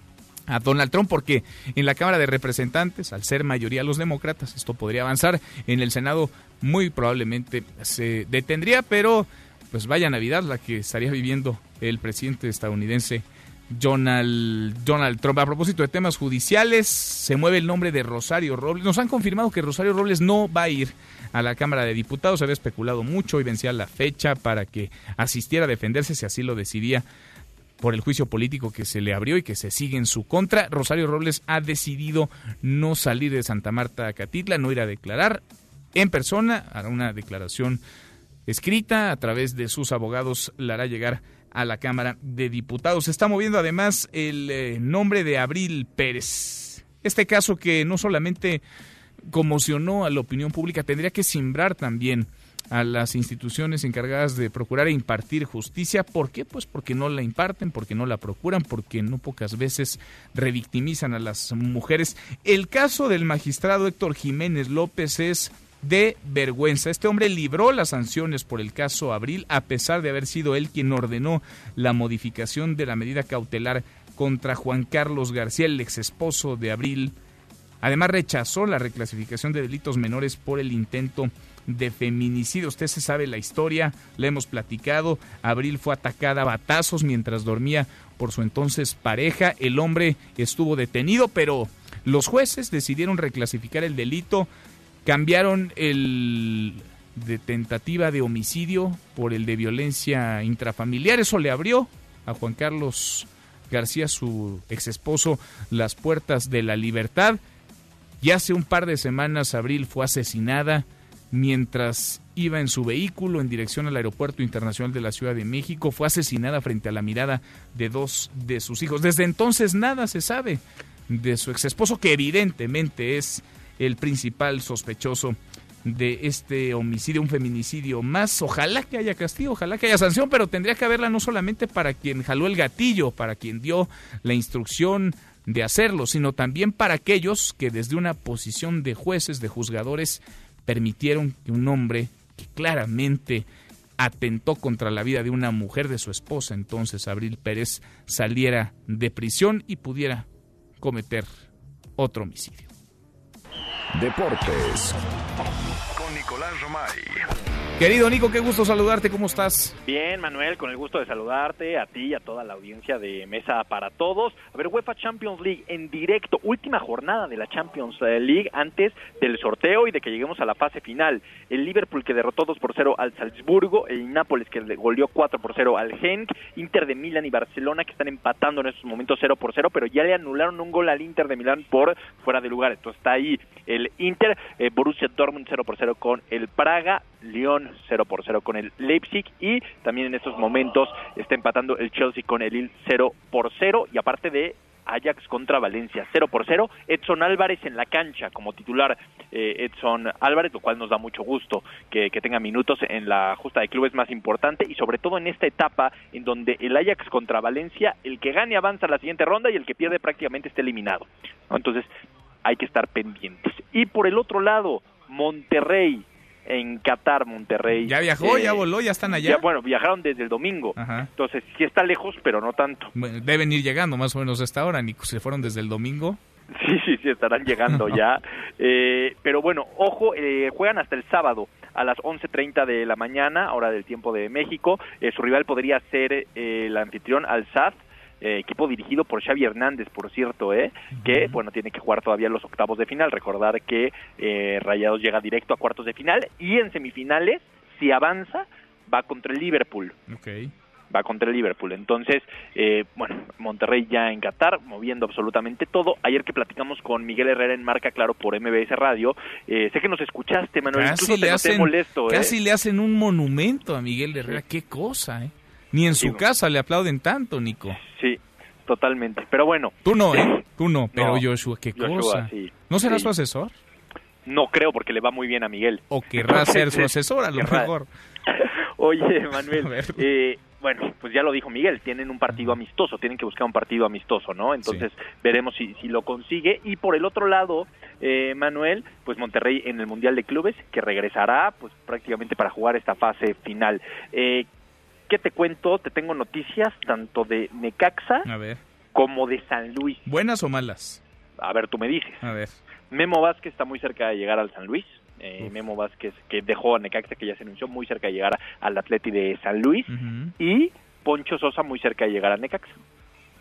A Donald Trump porque en la Cámara de Representantes, al ser mayoría los demócratas, esto podría avanzar. En el Senado muy probablemente se detendría, pero pues vaya Navidad la que estaría viviendo el presidente estadounidense Donald, Donald Trump. A propósito de temas judiciales, se mueve el nombre de Rosario Robles. Nos han confirmado que Rosario Robles no va a ir a la Cámara de Diputados. Se había especulado mucho y vencía la fecha para que asistiera a defenderse si así lo decidía por el juicio político que se le abrió y que se sigue en su contra. Rosario Robles ha decidido no salir de Santa Marta a Catitla, no ir a declarar en persona, hará una declaración escrita a través de sus abogados, la hará llegar a la Cámara de Diputados. Se está moviendo además el eh, nombre de Abril Pérez. Este caso que no solamente conmocionó a la opinión pública, tendría que simbrar también a las instituciones encargadas de procurar e impartir justicia. ¿Por qué? Pues porque no la imparten, porque no la procuran, porque no pocas veces revictimizan a las mujeres. El caso del magistrado Héctor Jiménez López es de vergüenza. Este hombre libró las sanciones por el caso Abril a pesar de haber sido él quien ordenó la modificación de la medida cautelar contra Juan Carlos García, el ex esposo de Abril. Además rechazó la reclasificación de delitos menores por el intento de feminicidio. Usted se sabe la historia, la hemos platicado. Abril fue atacada a batazos mientras dormía por su entonces pareja. El hombre estuvo detenido, pero los jueces decidieron reclasificar el delito, cambiaron el de tentativa de homicidio por el de violencia intrafamiliar. Eso le abrió a Juan Carlos García, su ex esposo, las puertas de la libertad. Y hace un par de semanas Abril fue asesinada mientras iba en su vehículo en dirección al Aeropuerto Internacional de la Ciudad de México. Fue asesinada frente a la mirada de dos de sus hijos. Desde entonces nada se sabe de su ex esposo, que evidentemente es el principal sospechoso de este homicidio, un feminicidio más. Ojalá que haya castigo, ojalá que haya sanción, pero tendría que haberla no solamente para quien jaló el gatillo, para quien dio la instrucción de hacerlo, sino también para aquellos que desde una posición de jueces, de juzgadores, permitieron que un hombre que claramente atentó contra la vida de una mujer de su esposa, entonces Abril Pérez, saliera de prisión y pudiera cometer otro homicidio. Deportes con Nicolás Romay Querido Nico, qué gusto saludarte, ¿cómo estás? Bien, Manuel, con el gusto de saludarte, a ti y a toda la audiencia de Mesa para Todos. A ver, UEFA Champions League en directo, última jornada de la Champions League antes del sorteo y de que lleguemos a la fase final. El Liverpool que derrotó 2 por 0 al Salzburgo, el Nápoles que le goleó 4 por 0 al Genk, Inter de Milán y Barcelona que están empatando en estos momentos 0 por 0, pero ya le anularon un gol al Inter de Milán por fuera de lugar. Entonces está ahí el Inter, eh, Borussia Dortmund 0 por 0 con el Praga, Lyon 0 por 0 con el Leipzig y también en estos momentos está empatando el Chelsea con el Lille 0 por 0 y aparte de Ajax contra Valencia 0 por 0, Edson Álvarez en la cancha como titular eh, Edson Álvarez, lo cual nos da mucho gusto que, que, tenga minutos en la justa de clubes más importante y sobre todo en esta etapa en donde el Ajax contra Valencia, el que gane avanza a la siguiente ronda y el que pierde prácticamente está eliminado. Entonces hay que estar pendientes. Y por el otro lado, Monterrey en Qatar, Monterrey. Ya viajó, ya voló, ya están allá. Ya, bueno, viajaron desde el domingo. Entonces, sí está lejos, pero no tanto. deben ir llegando más o menos a esta hora, Nico. Se fueron desde el domingo. Sí, sí, sí, estarán llegando ya. Eh, pero bueno, ojo, eh, juegan hasta el sábado a las 11.30 de la mañana, hora del tiempo de México. Eh, su rival podría ser el anfitrión al SAT eh, equipo dirigido por Xavi Hernández, por cierto, ¿eh? que bueno tiene que jugar todavía los octavos de final. Recordar que eh, Rayados llega directo a cuartos de final y en semifinales, si avanza, va contra el Liverpool. Okay. Va contra el Liverpool. Entonces, eh, bueno, Monterrey ya en Qatar, moviendo absolutamente todo. Ayer que platicamos con Miguel Herrera en Marca Claro por MBS Radio, sé que nos escuchaste, Manuel. Casi le hacen, molesto. Casi le hacen un monumento a Miguel Herrera. Qué cosa, ¿eh? Ni en su casa le aplauden tanto, Nico. Sí, totalmente. Pero bueno. Tú no, ¿eh? Tú no, pero Joshua, qué cosa. ¿No será su asesor? No creo, porque le va muy bien a Miguel. O querrá ser su asesor, a lo mejor. Oye, Manuel, eh, bueno, pues ya lo dijo Miguel, tienen un partido amistoso, tienen que buscar un partido amistoso, ¿no? Entonces veremos si, si lo consigue. Y por el otro lado, eh, Manuel, pues Monterrey en el Mundial de Clubes, que regresará pues prácticamente para jugar esta fase final. Eh, ¿Qué te cuento? Te tengo noticias tanto de Necaxa como de San Luis. ¿Buenas o malas? A ver, tú me dices. A ver. Memo Vázquez está muy cerca de llegar al San Luis. Eh, Memo Vázquez, que dejó a Necaxa, que ya se anunció, muy cerca de llegar al Atleti de San Luis. Y Poncho Sosa muy cerca de llegar a Necaxa.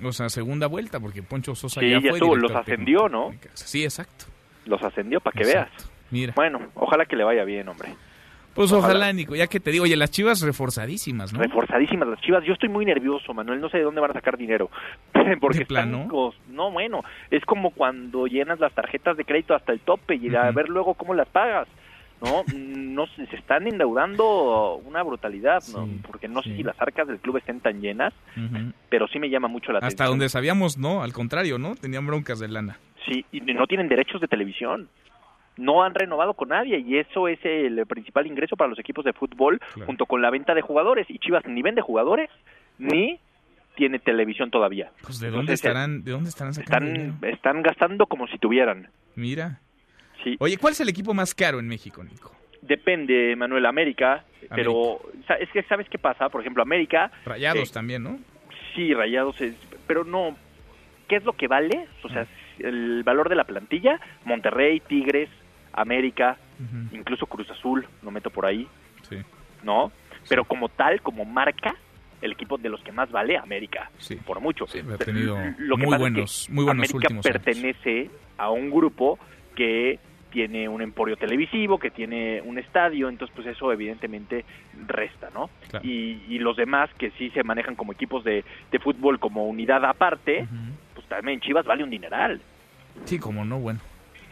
O sea, segunda vuelta, porque Poncho Sosa sí, ya, ya estuvo, los ascendió, ¿no? Sí, exacto. Los ascendió, para que veas. Mira. Bueno, ojalá que le vaya bien, hombre. Pues ojalá, Nico, ya que te digo, oye, las chivas reforzadísimas, ¿no? Reforzadísimas las chivas. Yo estoy muy nervioso, Manuel, no sé de dónde van a sacar dinero. Porque están, no, bueno, es como cuando llenas las tarjetas de crédito hasta el tope y a ver luego cómo las pagas. No, no se están endeudando una brutalidad, ¿no? Porque no sé si las arcas del club estén tan llenas, pero sí me llama mucho la atención. Hasta donde sabíamos, no, al contrario, ¿no? Tenían broncas de lana. Sí, y no tienen derechos de televisión no han renovado con nadie y eso es el principal ingreso para los equipos de fútbol junto con la venta de jugadores y Chivas ni vende jugadores ni tiene televisión todavía. Pues de dónde estarán, de dónde estarán Están, están gastando como si tuvieran. Mira. Sí. Oye, ¿cuál es el equipo más caro en México, Nico? Depende, Manuel, América, pero es que sabes qué pasa, por ejemplo, América. Rayados eh, también, ¿no? Sí, Rayados, es, pero no. ¿Qué es lo que vale? O sea, el valor de la plantilla, Monterrey, Tigres, América, incluso Cruz Azul, lo meto por ahí, sí. ¿no? Pero como tal, como marca, el equipo de los que más vale, América, sí. por mucho. Sí, ha tenido lo muy, buenos, muy buenos América pertenece a un grupo que tiene un emporio televisivo, que tiene un estadio, entonces pues eso evidentemente resta, ¿no? Y, los demás que sí se manejan como equipos de, de fútbol como unidad aparte, pues también Chivas vale un dineral. Sí, como no, bueno.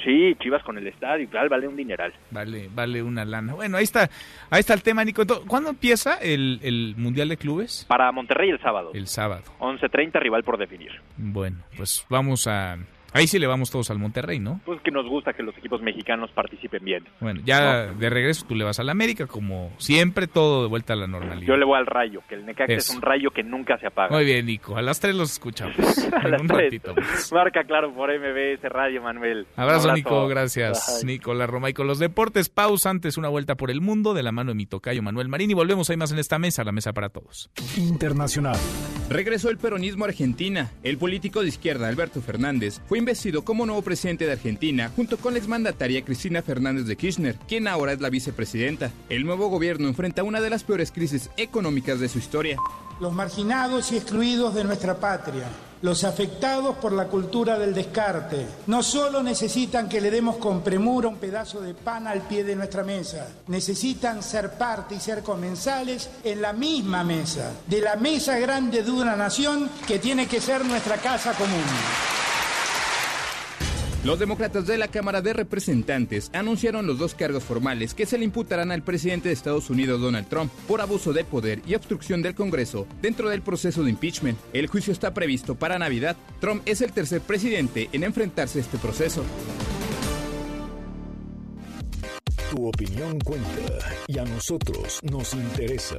Sí, Chivas con el estadio, tal, vale un dineral. Vale, vale una lana. Bueno, ahí está, ahí está el tema, Nico. ¿Cuándo empieza el, el Mundial de Clubes? Para Monterrey el sábado. El sábado. 11.30, rival por definir. Bueno, pues vamos a, Ahí sí le vamos todos al Monterrey, ¿no? Pues que nos gusta que los equipos mexicanos participen bien. Bueno, ya de regreso tú le vas al América, como siempre, todo de vuelta a la normalidad. Yo le voy al Rayo, que el Necaxa es un rayo que nunca se apaga. Muy bien, Nico. A las tres los escuchamos. a las un ratito Marca claro por MBS Radio, Manuel. Abrazo, Nico. Gracias, Nicolás Roma. Y con los deportes, pausa antes, una vuelta por el mundo de la mano de mi tocayo Manuel Marín. Y volvemos ahí más en esta mesa, la mesa para todos. Internacional. Regresó el peronismo a Argentina. El político de izquierda, Alberto Fernández, fue investido como nuevo presidente de Argentina junto con la exmandataria Cristina Fernández de Kirchner, quien ahora es la vicepresidenta. El nuevo gobierno enfrenta una de las peores crisis económicas de su historia. Los marginados y excluidos de nuestra patria los afectados por la cultura del descarte no solo necesitan que le demos con premura un pedazo de pan al pie de nuestra mesa, necesitan ser parte y ser comensales en la misma mesa, de la mesa grande de una nación que tiene que ser nuestra casa común. Los demócratas de la Cámara de Representantes anunciaron los dos cargos formales que se le imputarán al presidente de Estados Unidos Donald Trump por abuso de poder y obstrucción del Congreso dentro del proceso de impeachment. El juicio está previsto para Navidad. Trump es el tercer presidente en enfrentarse a este proceso. Tu opinión cuenta y a nosotros nos interesa.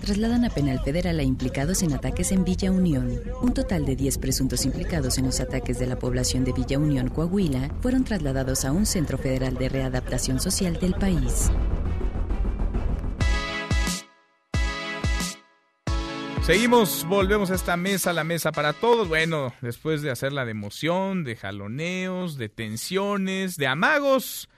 Trasladan a penal federal a implicados en ataques en Villa Unión. Un total de 10 presuntos implicados en los ataques de la población de Villa Unión, Coahuila, fueron trasladados a un centro federal de readaptación social del país. Seguimos, volvemos a esta mesa, la mesa para todos. Bueno, después de hacerla de emoción, de jaloneos, de tensiones, de amagos,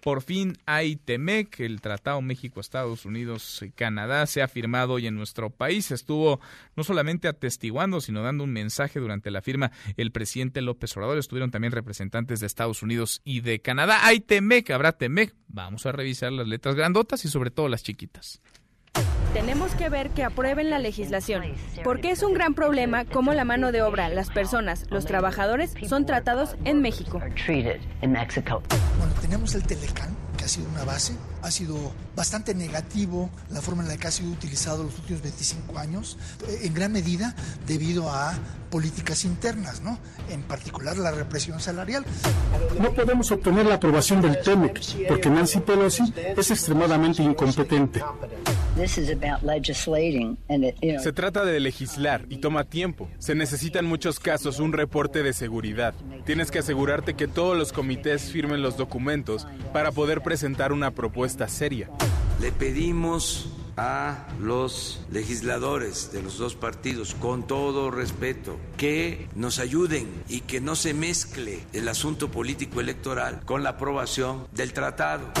por fin hay TEMEC, el Tratado México-Estados Unidos-Canadá, se ha firmado hoy en nuestro país. Estuvo no solamente atestiguando, sino dando un mensaje durante la firma el presidente López Obrador. Estuvieron también representantes de Estados Unidos y de Canadá. Hay TEMEC, habrá TEMEC. Vamos a revisar las letras grandotas y sobre todo las chiquitas. Tenemos que ver que aprueben la legislación, porque es un gran problema cómo la mano de obra, las personas, los trabajadores son tratados en México. Bueno, tenemos el Telecán, que ha sido una base, ha sido bastante negativo la forma en la que ha sido utilizado los últimos 25 años, eh, en gran medida debido a políticas internas, ¿no? En particular la represión salarial. No podemos obtener la aprobación del TEMEC porque Nancy Pelosi es extremadamente incompetente. Se trata de legislar y toma tiempo. Se necesita en muchos casos un reporte de seguridad. Tienes que asegurarte que todos los comités firmen los documentos para poder presentar una propuesta Le pedimos a los legisladores de los dos partidos, con todo respeto, que nos ayuden y que no se mezcle el asunto político electoral con la aprobación del tratado.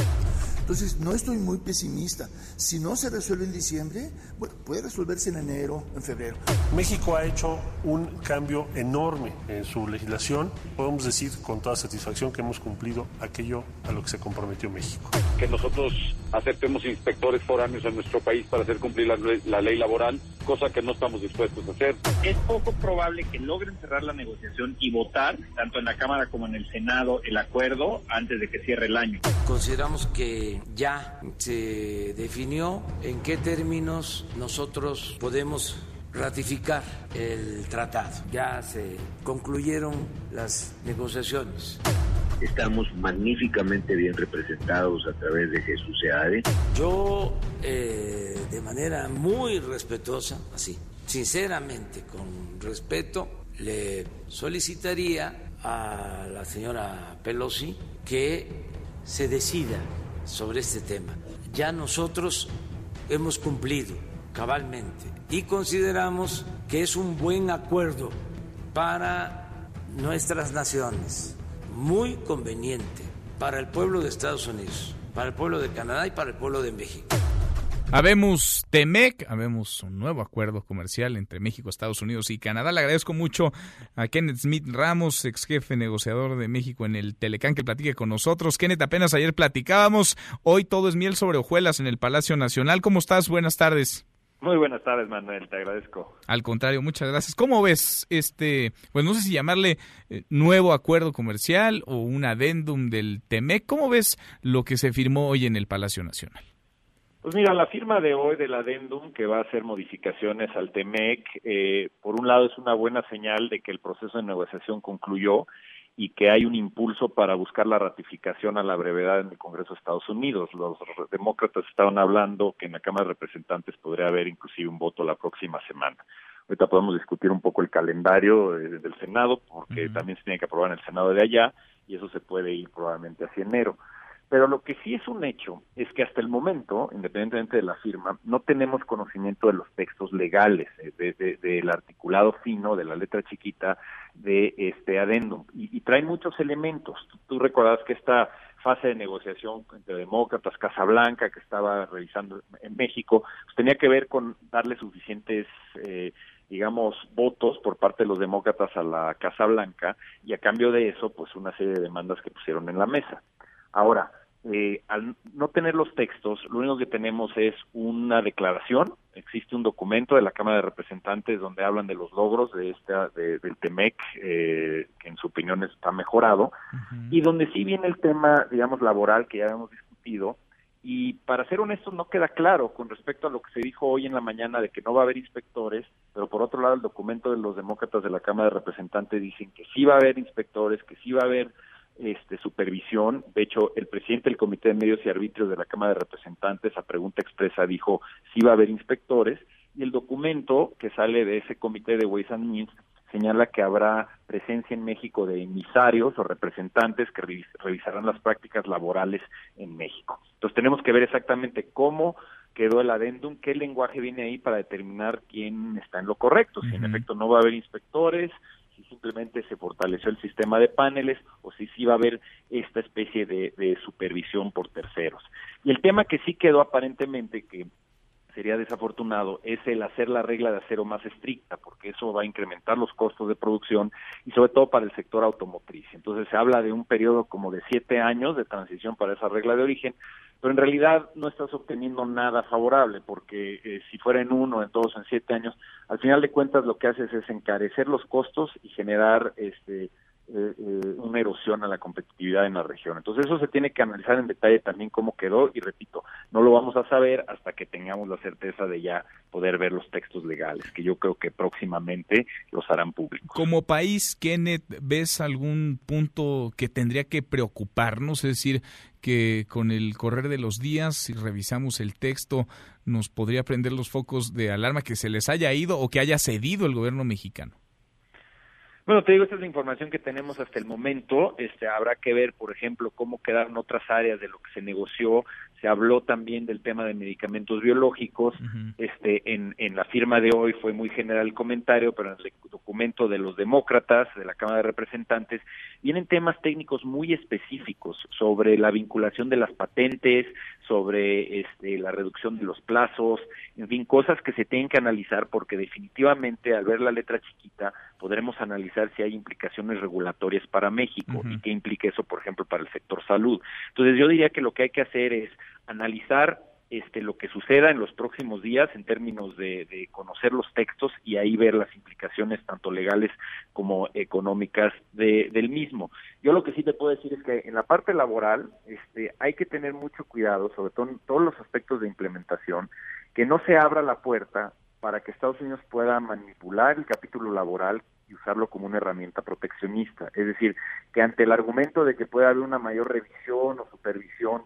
Entonces, no estoy muy pesimista. Si no se resuelve en diciembre, bueno, puede resolverse en enero, en febrero. México ha hecho un cambio enorme en su legislación. Podemos decir con toda satisfacción que hemos cumplido aquello a lo que se comprometió México. Que nosotros aceptemos inspectores foráneos en nuestro país para hacer cumplir la ley, la ley laboral, cosa que no estamos dispuestos a hacer. Es poco probable que logren cerrar la negociación y votar, tanto en la Cámara como en el Senado, el acuerdo antes de que cierre el año. Consideramos que ya se definió en qué términos nosotros podemos ratificar el tratado. Ya se concluyeron las negociaciones. Estamos magníficamente bien representados a través de Jesús Seade. Yo, eh, de manera muy respetuosa, así, sinceramente, con respeto, le solicitaría a la señora Pelosi que se decida sobre este tema. Ya nosotros hemos cumplido cabalmente y consideramos que es un buen acuerdo para nuestras naciones, muy conveniente para el pueblo de Estados Unidos, para el pueblo de Canadá y para el pueblo de México. Habemos TEMEC, habemos un nuevo acuerdo comercial entre México, Estados Unidos y Canadá. Le agradezco mucho a Kenneth Smith Ramos, ex jefe negociador de México en el Telecán, que platique con nosotros. Kenneth, apenas ayer platicábamos, hoy todo es miel sobre hojuelas en el Palacio Nacional. ¿Cómo estás? Buenas tardes. Muy buenas tardes, Manuel, te agradezco. Al contrario, muchas gracias. ¿Cómo ves este, pues no sé si llamarle eh, nuevo acuerdo comercial o un adendum del TEMEC? ¿Cómo ves lo que se firmó hoy en el Palacio Nacional? Pues mira, la firma de hoy del adendum que va a hacer modificaciones al TEMEC, eh, por un lado es una buena señal de que el proceso de negociación concluyó y que hay un impulso para buscar la ratificación a la brevedad en el Congreso de Estados Unidos. Los demócratas estaban hablando que en la Cámara de Representantes podría haber inclusive un voto la próxima semana. Ahorita podemos discutir un poco el calendario eh, del Senado, porque también se tiene que aprobar en el Senado de allá, y eso se puede ir probablemente hacia enero. Pero lo que sí es un hecho es que hasta el momento, independientemente de la firma, no tenemos conocimiento de los textos legales, eh, del articulado fino, de la letra chiquita de este adendum. Y, trae muchos elementos. Tú, recuerdas que esta fase de negociación entre demócratas, Casablanca, que estaba realizando en México, pues tenía que ver con darle suficientes... Eh, digamos, votos por parte de los demócratas a la Casa Blanca y a cambio de eso, pues una serie de demandas que pusieron en la mesa. Ahora, eh, al no tener los textos, lo único que tenemos es una declaración. Existe un documento de la Cámara de Representantes donde hablan de los logros de esta, del TEMEC, eh, que en su opinión está mejorado, y donde sí viene el tema, digamos, laboral que ya hemos discutido. Y para ser honestos, no queda claro con respecto a lo que se dijo hoy en la mañana de que no va a haber inspectores, pero por otro lado, el documento de los demócratas de la Cámara de Representantes dicen que sí va a haber inspectores, que sí va a haber este, supervisión. De hecho, el presidente del Comité de Medios y Arbitrios de la Cámara de Representantes, a pregunta expresa, dijo si va a haber inspectores. Y el documento que sale de ese comité de Ways and Means señala que habrá presencia en México de emisarios o representantes que revisarán las prácticas laborales en México. Entonces tenemos que ver exactamente cómo quedó el adendum, qué lenguaje viene ahí para determinar quién está en lo correcto. Si en efecto no va a haber inspectores, simplemente se fortaleció el sistema de paneles o si sí va a haber esta especie de, de supervisión por terceros. Y el tema que sí quedó aparentemente que sería desafortunado es el hacer la regla de acero más estricta, porque eso va a incrementar los costos de producción y sobre todo para el sector automotriz. Entonces se habla de un periodo como de siete años de transición para esa regla de origen, pero en realidad no estás obteniendo nada favorable, porque eh, si fuera en uno, en dos, en siete años, al final de cuentas lo que haces es encarecer los costos y generar este eh, una erosión a la competitividad en la región. Entonces eso se tiene que analizar en detalle también cómo quedó y repito, no lo vamos a saber hasta que tengamos la certeza de ya poder ver los textos legales, que yo creo que próximamente los harán públicos. Como país, Kenneth, ¿ves algún punto que tendría que preocuparnos? Es decir, que con el correr de los días, si revisamos el texto, nos podría prender los focos de alarma que se les haya ido o que haya cedido el gobierno mexicano. Bueno, te digo, esta es la información que tenemos hasta el momento. Este, habrá que ver, por ejemplo, cómo quedaron otras áreas de lo que se negoció. Se habló también del tema de medicamentos biológicos. Este, en, en la firma de hoy fue muy general el comentario, pero en el documento de los demócratas de la Cámara de Representantes vienen temas técnicos muy específicos sobre la vinculación de las patentes, sobre este, la reducción de los plazos, en fin, cosas que se tienen que analizar porque definitivamente al ver la letra chiquita podremos analizar si hay implicaciones regulatorias para México y qué implica eso, por ejemplo, para el sector salud. Entonces yo diría que lo que hay que hacer es analizar este, lo que suceda en los próximos días en términos de, de, conocer los textos y ahí ver las implicaciones tanto legales como económicas de, del mismo. Yo lo que sí te puedo decir es que en la parte laboral este, hay que tener mucho cuidado, sobre todo en todos los aspectos de implementación, que no se abra la puerta para que Estados Unidos pueda manipular el capítulo laboral y usarlo como una herramienta proteccionista. Es decir, que ante el argumento de que pueda haber una mayor revisión o supervisión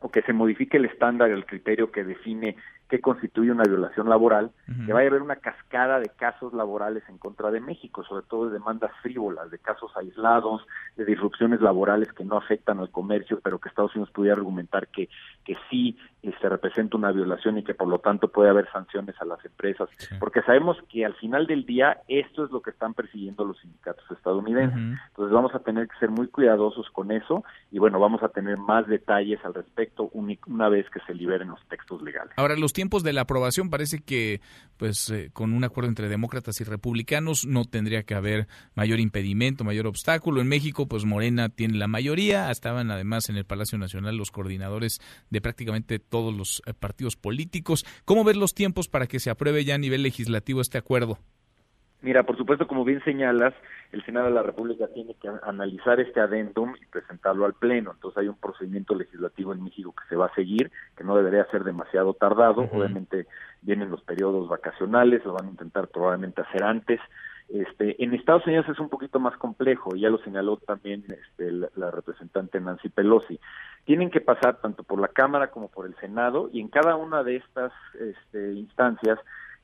o que se modifique el estándar, el criterio que define qué constituye una violación laboral, que vaya a haber una cascada de casos laborales en contra de México, sobre todo de demandas frívolas, de casos aislados, de disrupciones laborales que no afectan al comercio, pero que Estados Unidos pudiera argumentar que, que sí se representa una violación y que por lo tanto puede haber sanciones a las empresas, porque sabemos que al final del día esto es lo que están persiguiendo los sindicatos estadounidenses. Entonces vamos a tener que ser muy cuidadosos con eso y bueno, vamos a tener más detalles al respecto una vez que se liberen los textos legales. Ahora, los tiempos de la aprobación parece que, pues, eh, con un acuerdo entre demócratas y republicanos no tendría que haber mayor impedimento, mayor obstáculo. En México, pues, Morena tiene la mayoría. Estaban además en el Palacio Nacional los coordinadores de prácticamente todos los eh, partidos políticos. ¿Cómo ver los tiempos para que se apruebe ya a nivel legislativo este acuerdo? Mira, por supuesto, como bien señalas, el Senado de la República tiene que analizar este adendum y presentarlo al Pleno. Entonces hay un procedimiento legislativo en México que se va a seguir, que no debería ser demasiado tardado. Obviamente vienen los periodos vacacionales, lo van a intentar probablemente hacer antes. Este, en Estados Unidos es un poquito más complejo, ya lo señaló también este, la, representante Nancy Pelosi. Tienen que pasar tanto por la Cámara como por el Senado y en cada una de estas este, instancias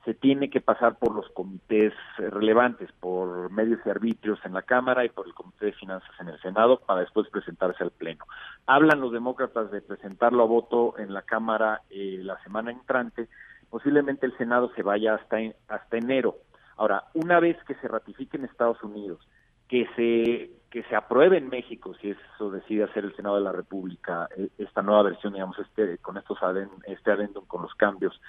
se tiene que pasar por los comités relevantes, por medios y arbitrios en la Cámara y por el Comité de Finanzas en el Senado para después presentarse al Pleno. Hablan los demócratas de presentarlo a voto en la Cámara eh, la semana entrante, posiblemente el Senado se vaya hasta, hasta enero Ahora, una vez que se ratifique en Estados Unidos, que se que se apruebe en México, si eso decide hacer el Senado de la República, e, esta nueva versión, digamos, este con estos este adendum con los cambios,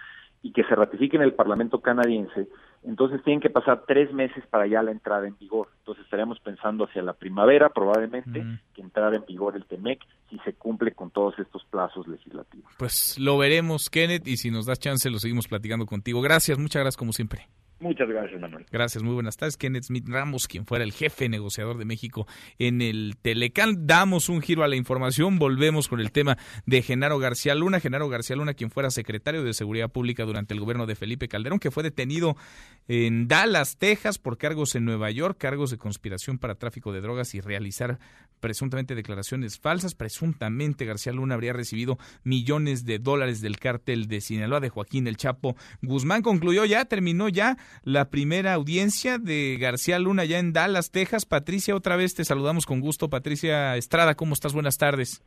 y que se ratifique en el Parlamento canadiense, entonces tienen que pasar tres meses para ya la entrada en vigor. Entonces estaríamos pensando hacia la primavera, probablemente, que entrara en vigor el TEMEC, si se cumple con todos estos plazos legislativos. Pues lo veremos, Kenneth, y si nos das chance, lo seguimos platicando contigo. Gracias, muchas gracias como siempre. Muchas gracias, Manuel. Gracias, muy buenas tardes. Kenneth Smith Ramos, quien fuera el jefe negociador de México en el Telecán. Damos un giro a la información, volvemos con el tema de Genaro García Luna. Genaro García Luna, quien fuera secretario de Seguridad Pública durante el gobierno de Felipe Calderón, que fue detenido en Dallas, Texas, por cargos en Nueva York, cargos de conspiración para tráfico de drogas y realizar presuntamente declaraciones falsas. Presuntamente García Luna habría recibido millones de dólares del cártel de Sinaloa de Joaquín El Chapo Guzmán. Concluyó ya, terminó ya la primera audiencia de García Luna ya en Dallas, Texas. Patricia, otra vez te saludamos con gusto. Patricia Estrada, ¿cómo estás? Buenas tardes.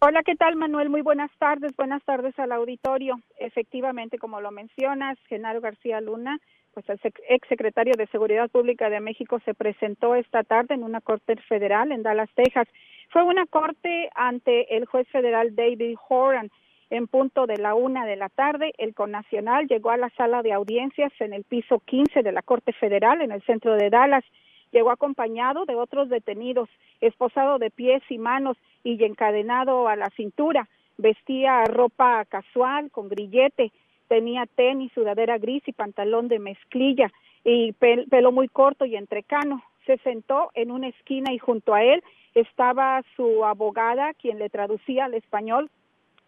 Hola, ¿qué tal Manuel? Muy buenas tardes. Buenas tardes al auditorio. Efectivamente, como lo mencionas, Genaro García Luna, pues el ex secretario de Seguridad Pública de México se presentó esta tarde en una corte federal en Dallas, Texas. Fue una corte ante el juez federal David Horan en punto de la una de la tarde, el Connacional llegó a la sala de audiencias en el piso 15 de la Corte Federal en el centro de Dallas. Llegó acompañado de otros detenidos, esposado de pies y manos y encadenado a la cintura. Vestía ropa casual con grillete, tenía tenis, sudadera gris y pantalón de mezclilla y pelo muy corto y entrecano. Se sentó en una esquina y junto a él estaba su abogada, quien le traducía al español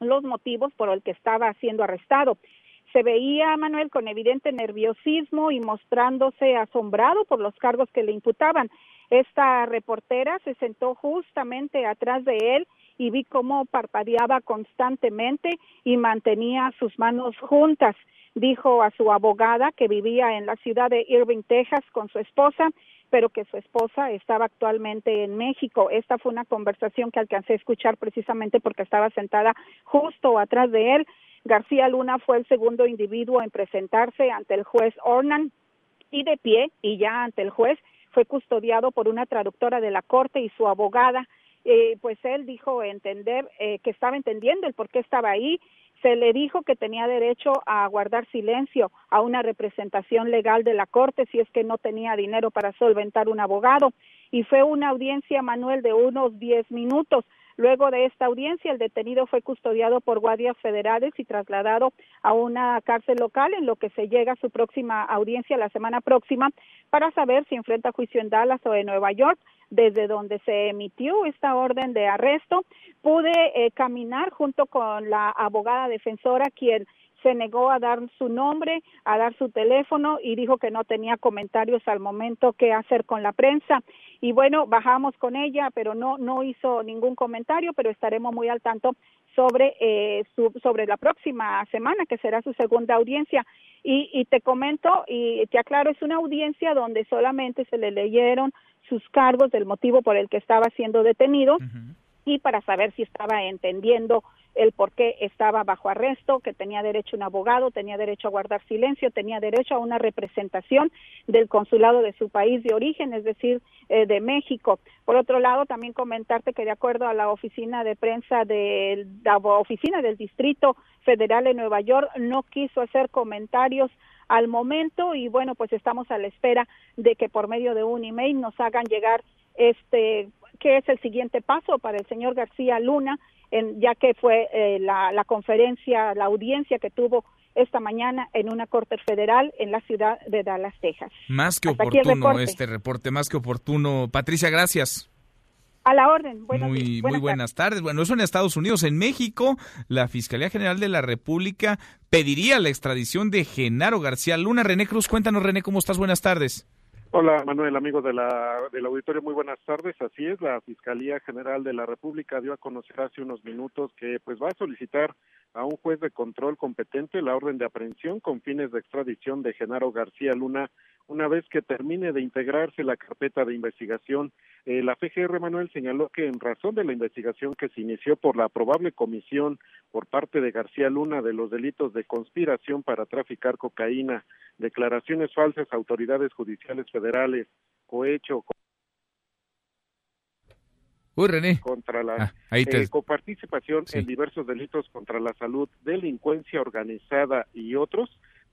los motivos por el que estaba siendo arrestado. Se veía a Manuel con evidente nerviosismo y mostrándose asombrado por los cargos que le imputaban. Esta reportera se sentó justamente atrás de él y vi cómo parpadeaba constantemente y mantenía sus manos juntas. Dijo a su abogada que vivía en la ciudad de Irving, Texas, con su esposa pero que su esposa estaba actualmente en México. Esta fue una conversación que alcancé a escuchar precisamente porque estaba sentada justo atrás de él. García Luna fue el segundo individuo en presentarse ante el juez Ornan y de pie y ya ante el juez fue custodiado por una traductora de la corte y su abogada. Eh, pues él dijo entender eh, que estaba entendiendo el por qué estaba ahí se le dijo que tenía derecho a guardar silencio a una representación legal de la Corte si es que no tenía dinero para solventar un abogado. Y fue una audiencia, Manuel, de unos diez minutos. Luego de esta audiencia, el detenido fue custodiado por guardias federales y trasladado a una cárcel local en lo que se llega a su próxima audiencia la semana próxima para saber si enfrenta juicio en Dallas o en Nueva York desde donde se emitió esta orden de arresto, pude eh, caminar junto con la abogada defensora quien se negó a dar su nombre, a dar su teléfono y dijo que no tenía comentarios al momento que hacer con la prensa. Y bueno, bajamos con ella, pero no no hizo ningún comentario, pero estaremos muy al tanto sobre eh, su, sobre la próxima semana que será su segunda audiencia y, y te comento y te aclaro es una audiencia donde solamente se le leyeron sus cargos, del motivo por el que estaba siendo detenido y para saber si estaba entendiendo el por qué estaba bajo arresto, que tenía derecho a un abogado, tenía derecho a guardar silencio, tenía derecho a una representación del consulado de su país de origen, es decir, eh, de México. Por otro lado, también comentarte que de acuerdo a la oficina de prensa de la oficina del Distrito Federal de Nueva York, no quiso hacer comentarios al momento y bueno, pues estamos a la espera de que por medio de un email nos hagan llegar este qué es el siguiente paso para el señor García Luna, en, ya que fue eh, la, la conferencia, la audiencia que tuvo esta mañana en una corte federal en la ciudad de Dallas, Texas. Más que oportuno este reporte, más que oportuno. Patricia, gracias. A la orden. muy, buenas, muy buenas tardes. Bueno, eso en Estados Unidos. En México, la Fiscalía General de la República pediría la extradición de Genaro García Luna. René Cruz, cuéntanos, René, ¿cómo estás? Buenas tardes. Hola Manuel, amigo de la, del auditorio, muy buenas tardes. Así es, la Fiscalía General de la República dio a conocer hace unos minutos que pues va a solicitar a un juez de control competente la orden de aprehensión con fines de extradición de Genaro García Luna una vez que termine de integrarse la carpeta de investigación. Eh, la FGR Manuel señaló que en razón de la investigación que se inició por la probable comisión por parte de García Luna de los delitos de conspiración para traficar cocaína, declaraciones falsas a autoridades judiciales federales, cohecho, Uy, René. contra la Ah, ahí te- eh, coparticipación en diversos delitos contra la salud, delincuencia organizada y otros,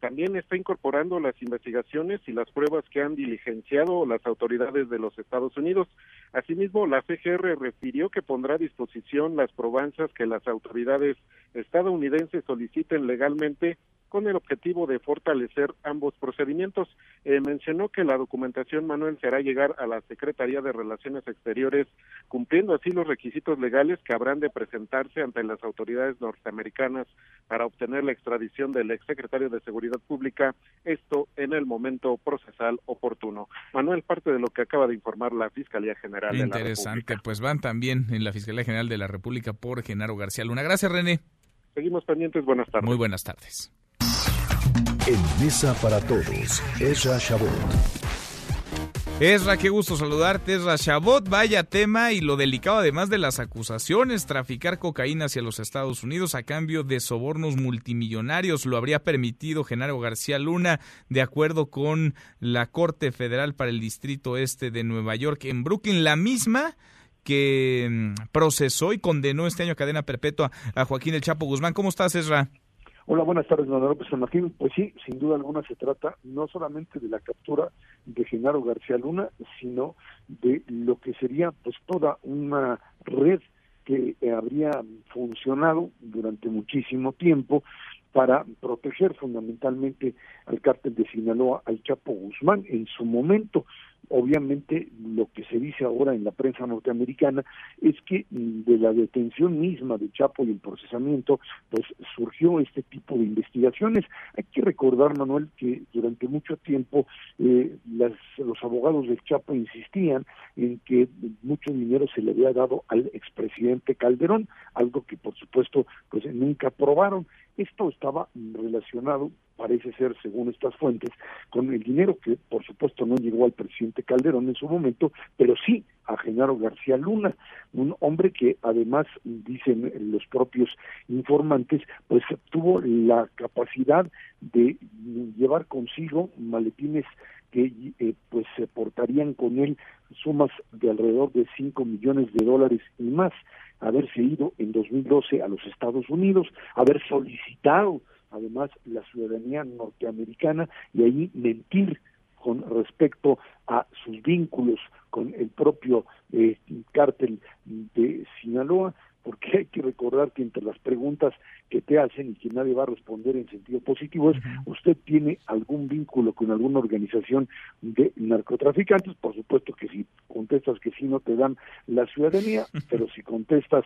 también está incorporando las investigaciones y las pruebas que han diligenciado las autoridades de los Estados Unidos. Asimismo, la FGR refirió que pondrá a disposición las probanzas que las autoridades estadounidenses soliciten legalmente con el objetivo de fortalecer ambos procedimientos. Eh, mencionó que la documentación, Manuel, se hará llegar a la Secretaría de Relaciones Exteriores, cumpliendo así los requisitos legales que habrán de presentarse ante las autoridades norteamericanas para obtener la extradición del exsecretario de Seguridad Pública, esto en el momento procesal oportuno. Manuel, parte de lo que acaba de informar la Fiscalía General de la interesante. Pues van también en la Fiscalía General de la República por Genaro García Luna. Gracias, René. Seguimos pendientes. Buenas tardes. Muy buenas tardes. En Mesa para Todos, Ezra Shabot. Ezra, qué gusto saludarte. Ezra Chabot, vaya tema y lo delicado además de las acusaciones, traficar cocaína hacia los Estados Unidos a cambio de sobornos multimillonarios. Lo habría permitido Genaro García Luna, de acuerdo con la Corte Federal para el Distrito Este de Nueva York en Brooklyn, la misma que mm, procesó y condenó este año a cadena perpetua a Joaquín El Chapo Guzmán. ¿Cómo estás, Ezra? Hola, buenas tardes, Manuel López San Martín. Pues sí, sin duda alguna se trata no solamente de la captura de Genaro García Luna, sino de lo que sería pues toda una red que eh, habría funcionado durante muchísimo tiempo para proteger fundamentalmente al cártel de Sinaloa, al Chapo Guzmán. En su momento, obviamente, lo que se dice ahora en la prensa norteamericana es que mm, de la detención misma de Chapo y el procesamiento, pues surgió este tipo de investigaciones. Hay que recordar, Manuel, que durante mucho tiempo eh, las, los abogados del Chapo insistían en que mucho dinero se le había dado al expresidente Calderón, algo que por supuesto pues nunca probaron. Esto estaba relacionado, parece ser, según estas fuentes, con el dinero que por supuesto no llegó al presidente Calderón en su momento, pero sí a Genaro García Luna, un hombre que además, dicen los propios informantes, pues tuvo la capacidad de llevar consigo maletines que eh, pues se portarían con él sumas de alrededor de 5 millones de dólares y más, haberse ido en 2012 a los Estados Unidos, haber solicitado además la ciudadanía norteamericana y ahí mentir con respecto a sus vínculos con el propio eh, cártel de Sinaloa, porque hay que recordar que entre las preguntas que te hacen y que nadie va a responder en sentido positivo es, ¿usted tiene algún vínculo con alguna organización de narcotraficantes? Por supuesto que si contestas que sí, no te dan la ciudadanía, pero si contestas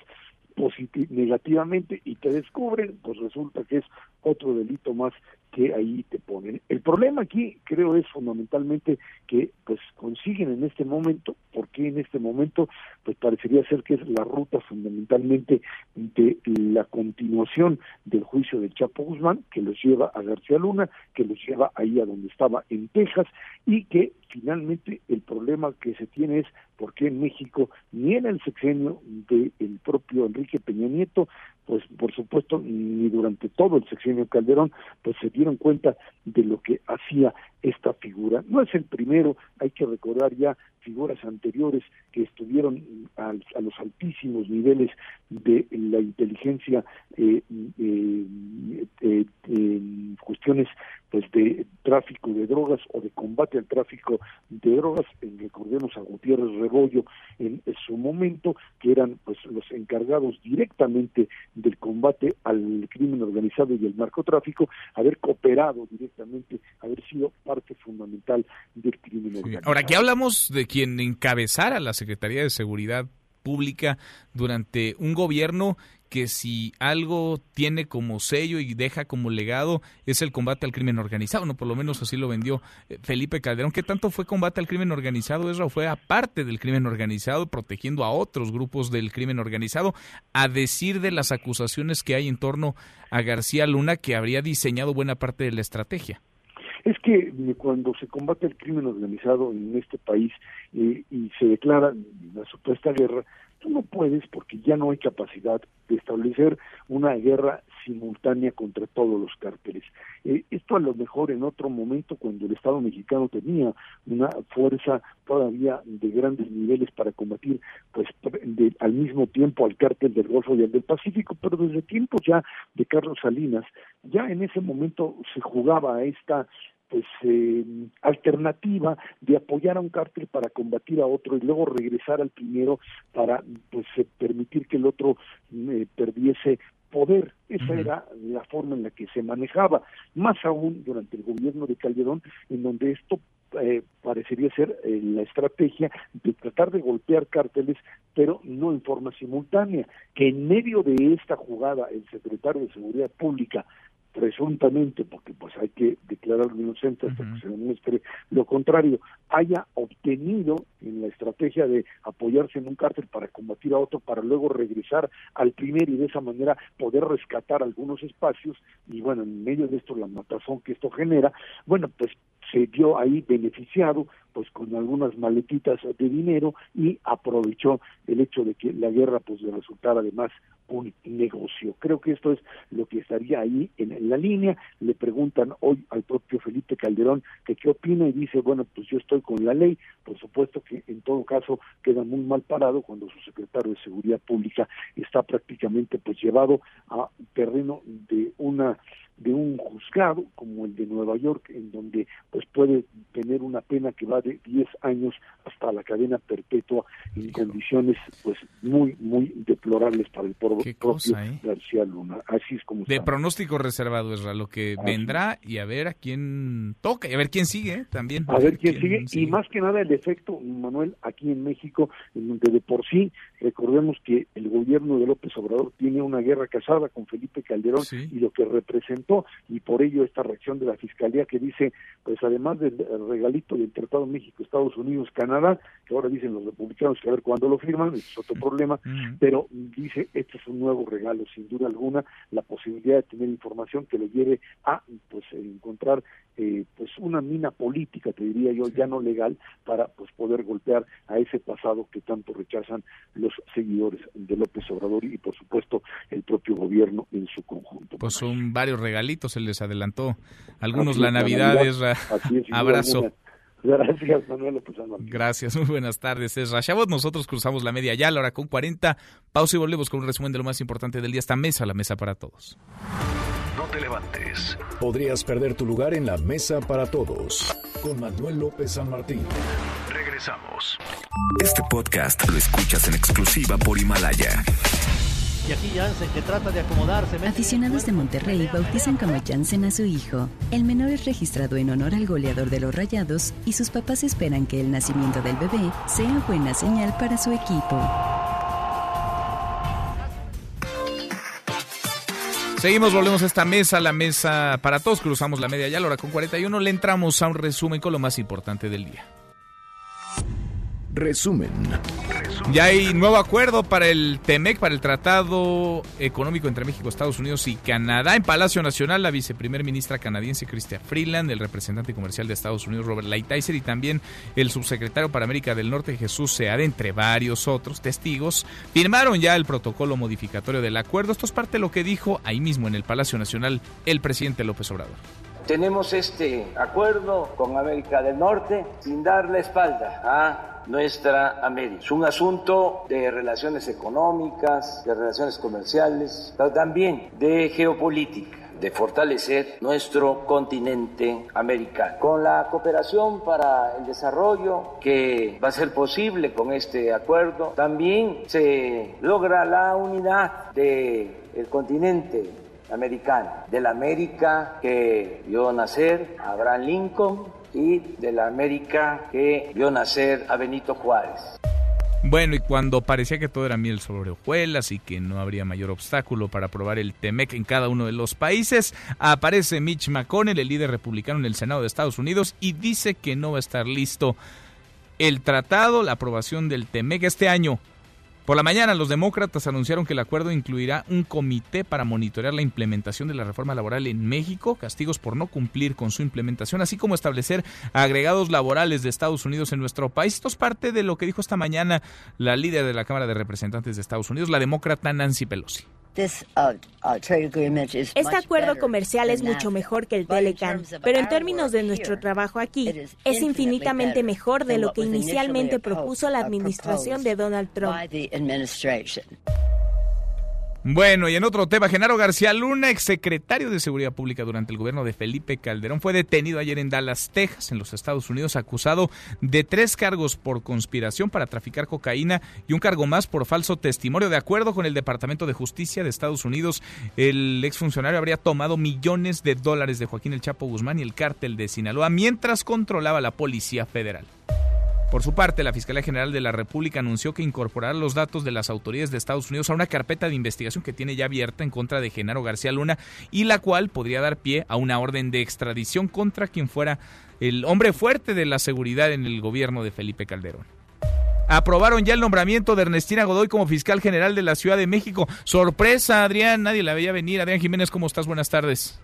negativamente y te descubren, pues resulta que es otro delito más que ahí te ponen. El problema aquí creo es fundamentalmente que pues consiguen en este momento, porque en este momento pues parecería ser que es la ruta fundamentalmente de la continuación del juicio de Chapo Guzmán que los lleva a García Luna, que los lleva ahí a donde estaba en Texas y que finalmente el problema que se tiene es por qué en México ni en el sexenio del propio Enrique Peña Nieto pues por supuesto ni durante todo el sexenio Calderón pues se dieron cuenta de lo que hacía esta figura. No es el primero, hay que recordar ya figuras anteriores que estuvieron al- a, los altísimos niveles de la inteligencia eh, eh, eh, en cuestiones pues de tráfico de drogas o de combate al tráfico de drogas recordemos a Gutiérrez Rebollo en su momento que eran pues los encargados directamente del combate al crimen organizado y el narcotráfico haber cooperado directamente haber sido parte fundamental del crimen organizado. Ahora, aquí hablamos de quien encabezara la Secretaría de Seguridad Pública durante un gobierno que si algo tiene como sello y deja como legado es el combate al crimen organizado, no por lo menos así lo vendió eh, Felipe Calderón. ¿Qué tanto fue combate al crimen organizado? Eso fue aparte del crimen organizado, protegiendo a otros grupos del crimen organizado, a decir de las acusaciones que hay en torno a García Luna, que habría diseñado buena parte de la estrategia. Es que cuando se combate el crimen organizado en este país eh, y se declara la supuesta guerra, Tú no puedes, porque ya no hay capacidad de establecer una guerra simultánea contra todos los cárteles. Eh, esto a lo mejor en otro momento, cuando el Estado mexicano tenía una fuerza todavía de grandes niveles para combatir, pues al mismo tiempo al cártel del Golfo y al del Pacífico, pero desde tiempos ya de Carlos Salinas, ya en ese momento se jugaba a esta pues eh, alternativa de apoyar a un cártel para combatir a otro y luego regresar al primero para pues eh, permitir que el otro eh, perdiese poder. Esa era la forma en la que se manejaba, más aún durante el gobierno de Calderón, en donde esto eh, parecería ser la estrategia de tratar de golpear cárteles, pero no en forma simultánea, que en medio de esta jugada el secretario de Seguridad Pública presuntamente, porque pues hay que declararlo inocente hasta que se demuestre lo contrario, haya obtenido en la estrategia de apoyarse en un cártel para combatir a otro, para luego regresar al primero y de esa manera poder rescatar algunos espacios, y bueno, en medio de esto la matazón que esto genera, bueno, pues se vio ahí beneficiado pues con algunas maletitas de dinero y aprovechó el hecho de que la guerra pues le resultara además un negocio. Creo que esto es lo que estaría ahí en, la línea. Le preguntan hoy al propio Felipe Calderón que qué opina y dice, bueno, pues yo estoy con la ley. Por supuesto que en todo caso queda muy mal parado cuando su secretario de Seguridad Pública está prácticamente pues llevado a terreno de una de un juzgado como el de Nueva York, en donde pues puede tener una pena que va de 10 años hasta la cadena perpetua en condiciones pues muy, muy deplorables para el propio ¿eh? García Luna. Así es como De pronóstico reservado es lo que vendrá y a ver a quién toca y a ver quién sigue ¿eh? también. A ver quién, sigue. y más que nada el efecto, Manuel, aquí en México, en donde de por sí recordemos que el gobierno de López Obrador tiene una guerra casada con Felipe Calderón y lo que representa y por ello esta reacción de la Fiscalía que dice, pues además del regalito del Tratado México, Estados Unidos, Canadá, que ahora dicen los republicanos que a ver cuándo lo firman, es otro problema, pero dice, este es un nuevo regalo, sin duda alguna, la posibilidad de tener información que le lleve a pues encontrar eh, pues una mina política, te diría yo, ya no legal, para pues poder golpear a ese pasado que tanto rechazan los seguidores de López Obrador y por supuesto el propio gobierno en su conjunto. Pues son varios regalitos, se les adelantó. Algunos la Navidad, abrazo. Gracias, Manuel López Gracias, muy buenas tardes. Es Rashabot. Nosotros cruzamos la media ya, la hora con 40. Pausa y volvemos con un resumen de lo más importante del día. Esta mesa, la mesa para todos. No te levantes. Podrías perder tu lugar en la mesa para todos. Con Manuel López San Martín. Regresamos. Este podcast lo escuchas en exclusiva por Himalaya. Y aquí Jansen, que trata de acomodarse. Aficionados de Monterrey bautizan como Jansen a su hijo. El menor es registrado en honor al goleador de los Rayados y sus papás esperan que el nacimiento del bebé sea buena señal para su equipo. Seguimos, volvemos a esta mesa, la mesa para todos. Cruzamos la media ya, la hora con 41. Le entramos a un resumen con lo más importante del día. Resumen. Ya hay nuevo acuerdo para el TEMEC, para el Tratado Económico entre México, Estados Unidos y Canadá. En Palacio Nacional, la viceprimer ministra canadiense Chrystia Freeland, el representante comercial de Estados Unidos Robert Lighthizer y también el subsecretario para América del Norte Jesús Seade, entre varios otros testigos, firmaron ya el protocolo modificatorio del acuerdo. Esto es parte de lo que dijo ahí mismo en el Palacio Nacional el presidente López Obrador. Tenemos este acuerdo con América del Norte sin dar la espalda a nuestra América. Es un asunto de relaciones económicas, de relaciones comerciales, pero también de geopolítica de fortalecer nuestro continente americano. Con la cooperación para el desarrollo que va a ser posible con este acuerdo, también se logra la unidad del el continente americano, de la América que vio nacer Abraham Lincoln y de la América que vio nacer a Benito Juárez. Bueno, y cuando parecía que todo era miel sobre hojuelas y que no habría mayor obstáculo para aprobar el TEMEC en cada uno de los países, aparece Mitch McConnell, el líder republicano en el Senado de Estados Unidos, y dice que no va a estar listo el tratado, la aprobación del TEMEC este año. Por la mañana, los demócratas anunciaron que el acuerdo incluirá un comité para monitorear la implementación de la reforma laboral en México, castigos por no cumplir con su implementación, así como establecer agregados laborales de Estados Unidos en nuestro país. Esto es parte de lo que dijo esta mañana la líder de la Cámara de Representantes de Estados Unidos, la demócrata Nancy Pelosi. Uh, uh, este acuerdo comercial es mucho mejor que el Telecan, pero en términos de nuestro trabajo aquí, es infinitamente mejor de lo que inicialmente propuso la administración de Donald Trump. Bueno, y en otro tema, Genaro García Luna, exsecretario de Seguridad Pública durante el gobierno de Felipe Calderón, fue detenido ayer en Dallas, Texas, en los Estados Unidos, acusado de tres cargos por conspiración para traficar cocaína y un cargo más por falso testimonio. De acuerdo con el Departamento de Justicia de Estados Unidos, el exfuncionario habría tomado millones de dólares de Joaquín El Chapo Guzmán y el cártel de Sinaloa mientras controlaba la Policía Federal. Por su parte, la Fiscalía General de la República anunció que incorporará los datos de las autoridades de Estados Unidos a una carpeta de investigación que tiene ya abierta en contra de Genaro García Luna y la cual podría dar pie a una orden de extradición contra quien fuera el hombre fuerte de la seguridad en el gobierno de Felipe Calderón. Aprobaron ya el nombramiento de Ernestina Godoy como fiscal general de la Ciudad de México. Sorpresa, Adrián, nadie la veía venir. Adrián Jiménez, ¿cómo estás? Buenas tardes.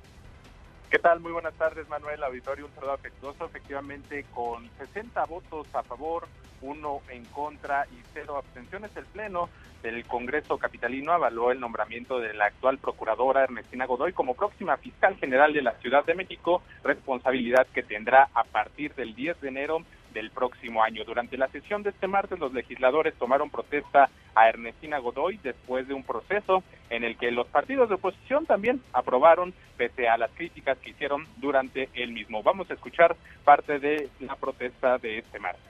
¿Qué tal? Muy buenas tardes, Manuel. Auditorio, un saludo afectuoso. Efectivamente, con 60 votos a favor, uno en contra y cero abstenciones, el Pleno del Congreso Capitalino avaló el nombramiento de la actual procuradora Ernestina Godoy como próxima fiscal general de la Ciudad de México, responsabilidad que tendrá a partir del 10 de enero del próximo año. Durante la sesión de este martes, los legisladores tomaron protesta a Ernestina Godoy después de un proceso en el que los partidos de oposición también aprobaron, pese a las críticas que hicieron durante el mismo. Vamos a escuchar parte de la protesta de este martes.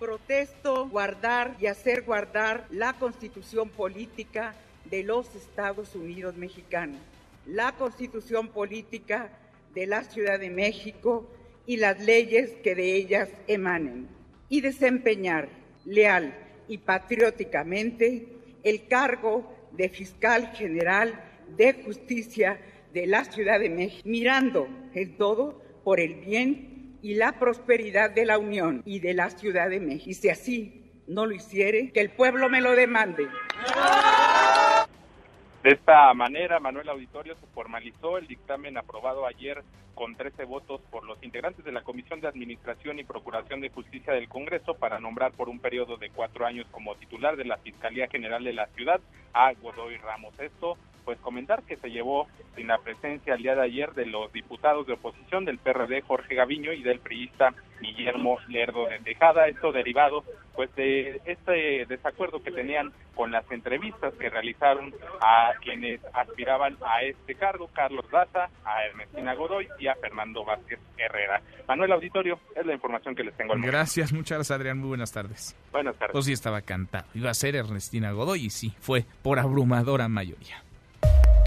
Protesto guardar y hacer guardar la constitución política de los Estados Unidos mexicanos, la constitución política de la Ciudad de México y las leyes que de ellas emanen, y desempeñar leal y patrióticamente el cargo de fiscal general de justicia de la Ciudad de México, mirando en todo por el bien y la prosperidad de la Unión y de la Ciudad de México. Y si así no lo hiciere, que el pueblo me lo demande. De esta manera, Manuel Auditorio se formalizó el dictamen aprobado ayer con 13 votos por los integrantes de la Comisión de Administración y Procuración de Justicia del Congreso para nombrar por un periodo de cuatro años como titular de la Fiscalía General de la Ciudad a Godoy Ramos. Esto pues comentar que se llevó sin la presencia el día de ayer de los diputados de oposición del PRD Jorge Gaviño y del priista Guillermo Lerdo de Tejada, esto derivado pues de este desacuerdo que tenían con las entrevistas que realizaron a quienes aspiraban a este cargo, Carlos Daza, a Ernestina Godoy y a Fernando Vázquez Herrera. Manuel Auditorio, es la información que les tengo al Gracias, muchas gracias Adrián, muy buenas tardes. Buenas tardes. Pues sí estaba cantado, iba a ser Ernestina Godoy y sí, fue por abrumadora mayoría.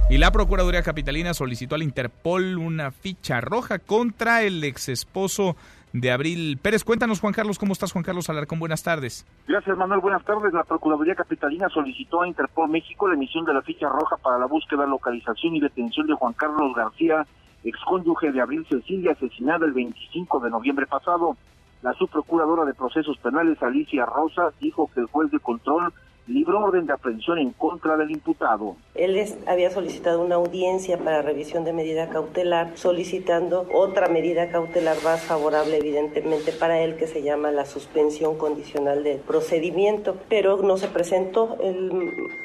Y la Procuraduría Capitalina solicitó al Interpol una ficha roja contra el ex esposo de Abril Pérez. Cuéntanos, Juan Carlos, ¿cómo estás, Juan Carlos Alarcón? Buenas tardes. Gracias, Manuel. Buenas tardes. La Procuraduría Capitalina solicitó a Interpol México la emisión de la ficha roja para la búsqueda, localización y detención de Juan Carlos García, excónyuge de Abril Cecilia, asesinada el 25 de noviembre pasado. La subprocuradora de procesos penales, Alicia Rosa, dijo que el juez de control libró orden de aprehensión en contra del imputado. Él había solicitado una audiencia para revisión de medida cautelar, solicitando otra medida cautelar más favorable, evidentemente, para él, que se llama la suspensión condicional del procedimiento, pero no se presentó. Él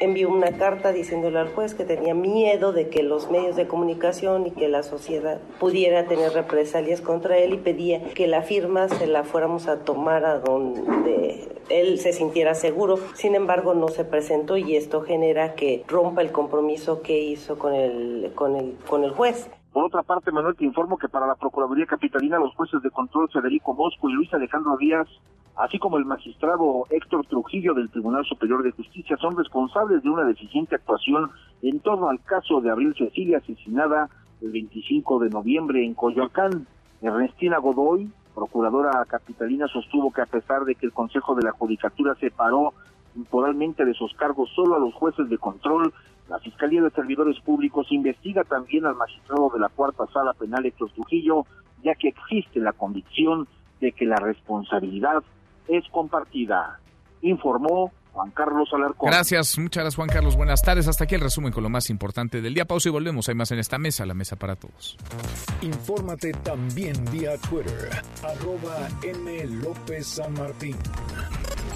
envió una carta diciéndole al juez que tenía miedo de que los medios de comunicación y que la sociedad pudiera tener represalias contra él y pedía que la firma se la fuéramos a tomar a donde él se sintiera seguro. Sin embargo, no se presentó y esto genera que rompa el compromiso que hizo con el, con el, con el juez. Por otra parte, Manuel, te informo que para la Procuraduría Capitalina los jueces de control Federico Bosco y Luis Alejandro Díaz, así como el magistrado Héctor Trujillo del Tribunal Superior de Justicia, son responsables de una deficiente actuación en torno al caso de Abril Cecilia asesinada el 25 de noviembre en Coyoacán. Ernestina Godoy Procuradora Capitalina sostuvo que a pesar de que el Consejo de la Judicatura separó temporalmente de sus cargos solo a los jueces de control, la Fiscalía de Servidores Públicos investiga también al magistrado de la Cuarta Sala Penal Héctor Trujillo, ya que existe la convicción de que la responsabilidad es compartida. Informó Juan Carlos Alarcón. Gracias, muchas gracias Juan Carlos. Buenas tardes. Hasta aquí el resumen con lo más importante del día. Pausa y volvemos. Hay más en esta mesa, la mesa para todos. Infórmate también vía Twitter, arroba M. López San Martín.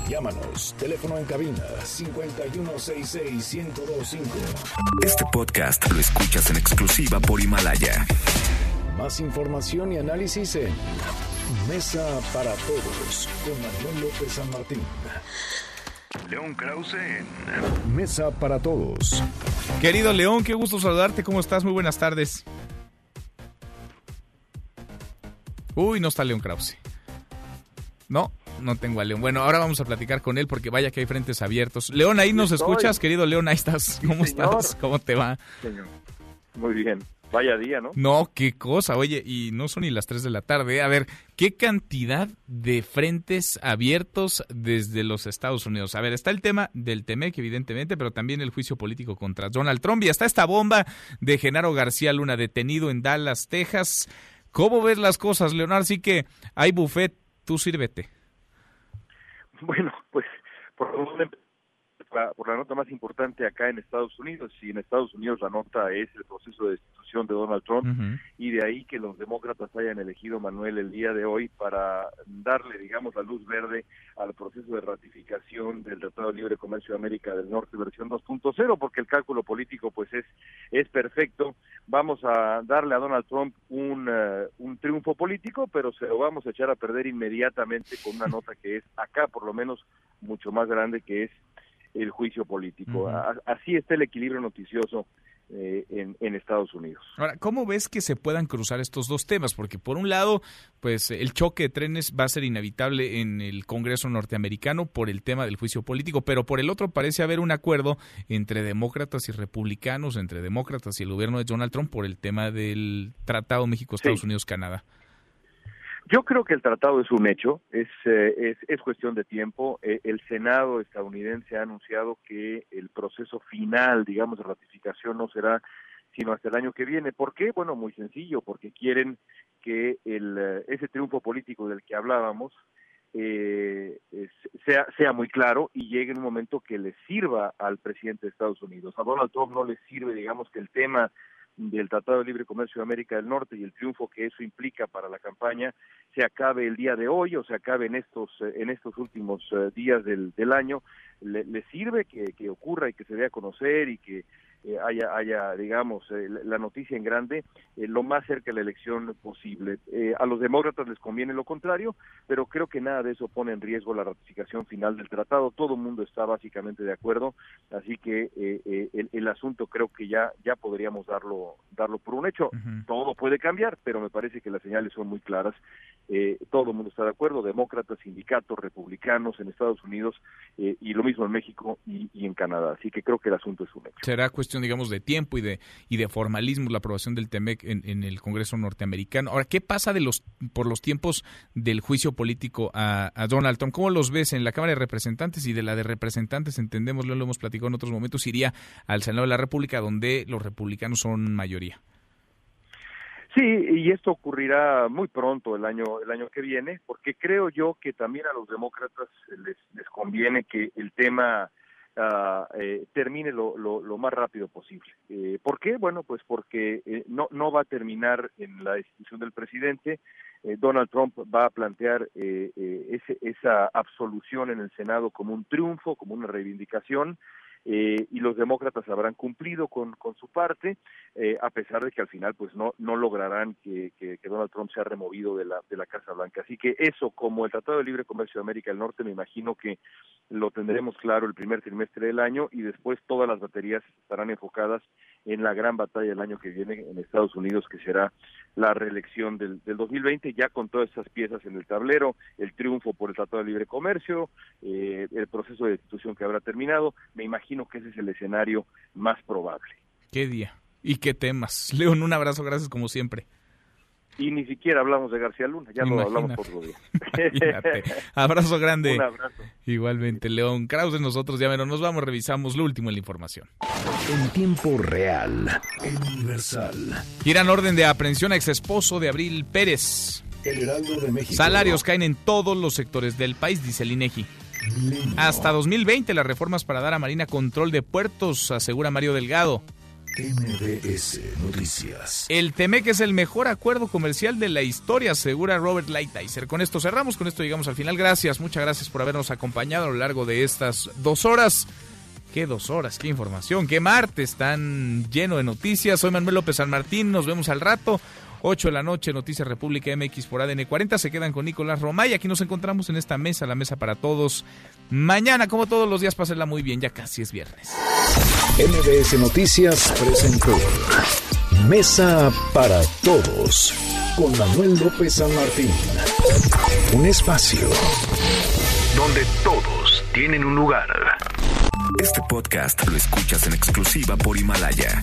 Llámanos, teléfono en cabina 5166-1025. Este podcast lo escuchas en exclusiva por Himalaya. Más información y análisis en Mesa para Todos con Manuel López San Martín. León Krause en Mesa para Todos. Querido León, qué gusto saludarte. ¿Cómo estás? Muy buenas tardes. Uy, no está León Krause. No, no tengo a León. Bueno, ahora vamos a platicar con él porque vaya que hay frentes abiertos. León, ahí nos escuchas, querido León, ahí estás. ¿Cómo estás? ¿Cómo te va? Señor. Muy bien. Vaya día, ¿no? No, qué cosa. Oye, y no son ni las 3 de la tarde. A ver, ¿qué cantidad de frentes abiertos desde los Estados Unidos? A ver, está el tema del TEMEC, evidentemente, pero también el juicio político contra Donald Trump. Y está esta bomba de Genaro García Luna, detenido en Dallas, Texas. ¿Cómo ves las cosas, Leonardo? Sí que hay buffet, tú sírvete. Bueno, pues por por la nota más importante acá en Estados Unidos y en Estados Unidos la nota es el proceso de destitución de Donald Trump y de ahí que los demócratas hayan elegido Manuel el día de hoy para darle digamos la luz verde al proceso de ratificación del Tratado de Libre Comercio de América del Norte versión 2.0 porque el cálculo político pues es es perfecto. Vamos a darle a Donald Trump un, eh, un triunfo político pero se lo vamos a echar a perder inmediatamente con una nota que es acá por lo menos mucho más grande que es el juicio político. Así está el equilibrio noticioso eh, en, Estados Unidos. Ahora, ¿cómo ves que se puedan cruzar estos dos temas? Porque por un lado, pues el choque de trenes va a ser inevitable en el Congreso norteamericano por el tema del juicio político, pero por el otro parece haber un acuerdo entre demócratas y republicanos, entre demócratas y el gobierno de Donald Trump por el tema del Tratado México-Estados Unidos-Canadá. Yo creo que el tratado es un hecho, es, eh, es, cuestión de tiempo. Eh, el Senado estadounidense ha anunciado que el proceso final, digamos, de ratificación no será sino hasta el año que viene. ¿Por qué? Bueno, muy sencillo, porque quieren que el, eh, ese triunfo político del que hablábamos sea, sea muy claro y llegue en un momento que le sirva al presidente de Estados Unidos. A Donald Trump no le sirve, digamos, que el tema del Tratado de Libre Comercio de América del Norte y el triunfo que eso implica para la campaña se acabe el día de hoy o se acabe en estos eh, en estos últimos eh, días del, del año. Le, sirve que, que ocurra y que se dé a conocer y que eh, haya, haya, digamos, eh, la noticia en grande eh, lo más cerca de la elección posible. a los demócratas les conviene lo contrario, pero creo que nada de eso pone en riesgo la ratificación final del tratado. Todo el mundo está básicamente de acuerdo, así que el, el, asunto creo que ya ya podríamos darlo darlo por un hecho. Todo puede cambiar, pero me parece que las señales son muy claras. todo el mundo está de acuerdo, demócratas, sindicatos, republicanos en Estados Unidos y lo mismo en México y, y en Canadá. Así que creo que el asunto es un hecho. Será cuestión digamos, de tiempo y de, y de formalismo la aprobación del TEMEC en, el Congreso norteamericano. Ahora, ¿qué pasa de los, por los tiempos del juicio político a, Donald Trump? ¿Cómo los ves en la Cámara de Representantes y de la de Representantes? Entendemos, lo hemos platicado en otros momentos, iría al Senado de la República, donde los republicanos son mayoría. Sí, y esto ocurrirá muy pronto el año el año que viene, porque creo yo que también a los demócratas les, les conviene que el tema uh, eh, termine lo, lo, lo, más rápido posible. Eh, ¿Por qué? Bueno, pues porque eh, no, no va a terminar en la destitución del presidente. Eh, Donald Trump va a plantear eh, ese, esa absolución en el Senado como un triunfo, como una reivindicación. Eh, y los demócratas habrán cumplido con, con su parte, eh, a pesar de que al final pues no, no lograrán que, que, Donald Trump sea removido de la, de la Casa Blanca. Así que eso, como el Tratado de Libre Comercio de América del Norte, me imagino que lo tendremos claro el primer trimestre del año y después todas las baterías estarán enfocadas en la gran batalla del año que viene en Estados Unidos, que será la reelección del, del 2020, ya con todas esas piezas en el tablero, el triunfo por el Tratado de Libre Comercio, eh, el proceso de destitución que habrá terminado, me imagino que ese es el escenario más probable. Qué día y qué temas. León, un abrazo, gracias como siempre. Y ni siquiera hablamos de García Luna, ya lo hablamos por otro día. abrazo grande. Un abrazo. Igualmente, León Krause, nosotros ya menos nos vamos, revisamos lo último en la información. En tiempo real, Universal. Giran orden de aprehensión a ex esposo de Abril Pérez. El Heraldo de México. Salarios caen en todos los sectores del país, dice el INEGI. Hasta 2020 las reformas para dar a Marina control de puertos, asegura Mario Delgado. MBS Noticias. El TEMEC es el mejor acuerdo comercial de la historia, asegura Robert Lighthizer. Con esto cerramos, con esto llegamos al final. Gracias, muchas gracias por habernos acompañado a lo largo de estas dos horas. Qué dos horas, qué información, qué martes tan lleno de noticias. Soy Manuel López San Martín, nos vemos al rato. 8 de la noche, Noticias República MX por ADN 40. Se quedan con Nicolás Romay. Aquí nos encontramos en esta mesa, la mesa para todos. Mañana, como todos los días, pásenla muy bien. Ya casi es viernes. MBS Noticias presentó Mesa para Todos con Manuel López San Martín. Un espacio donde todos tienen un lugar. Este podcast lo escuchas en exclusiva por Himalaya.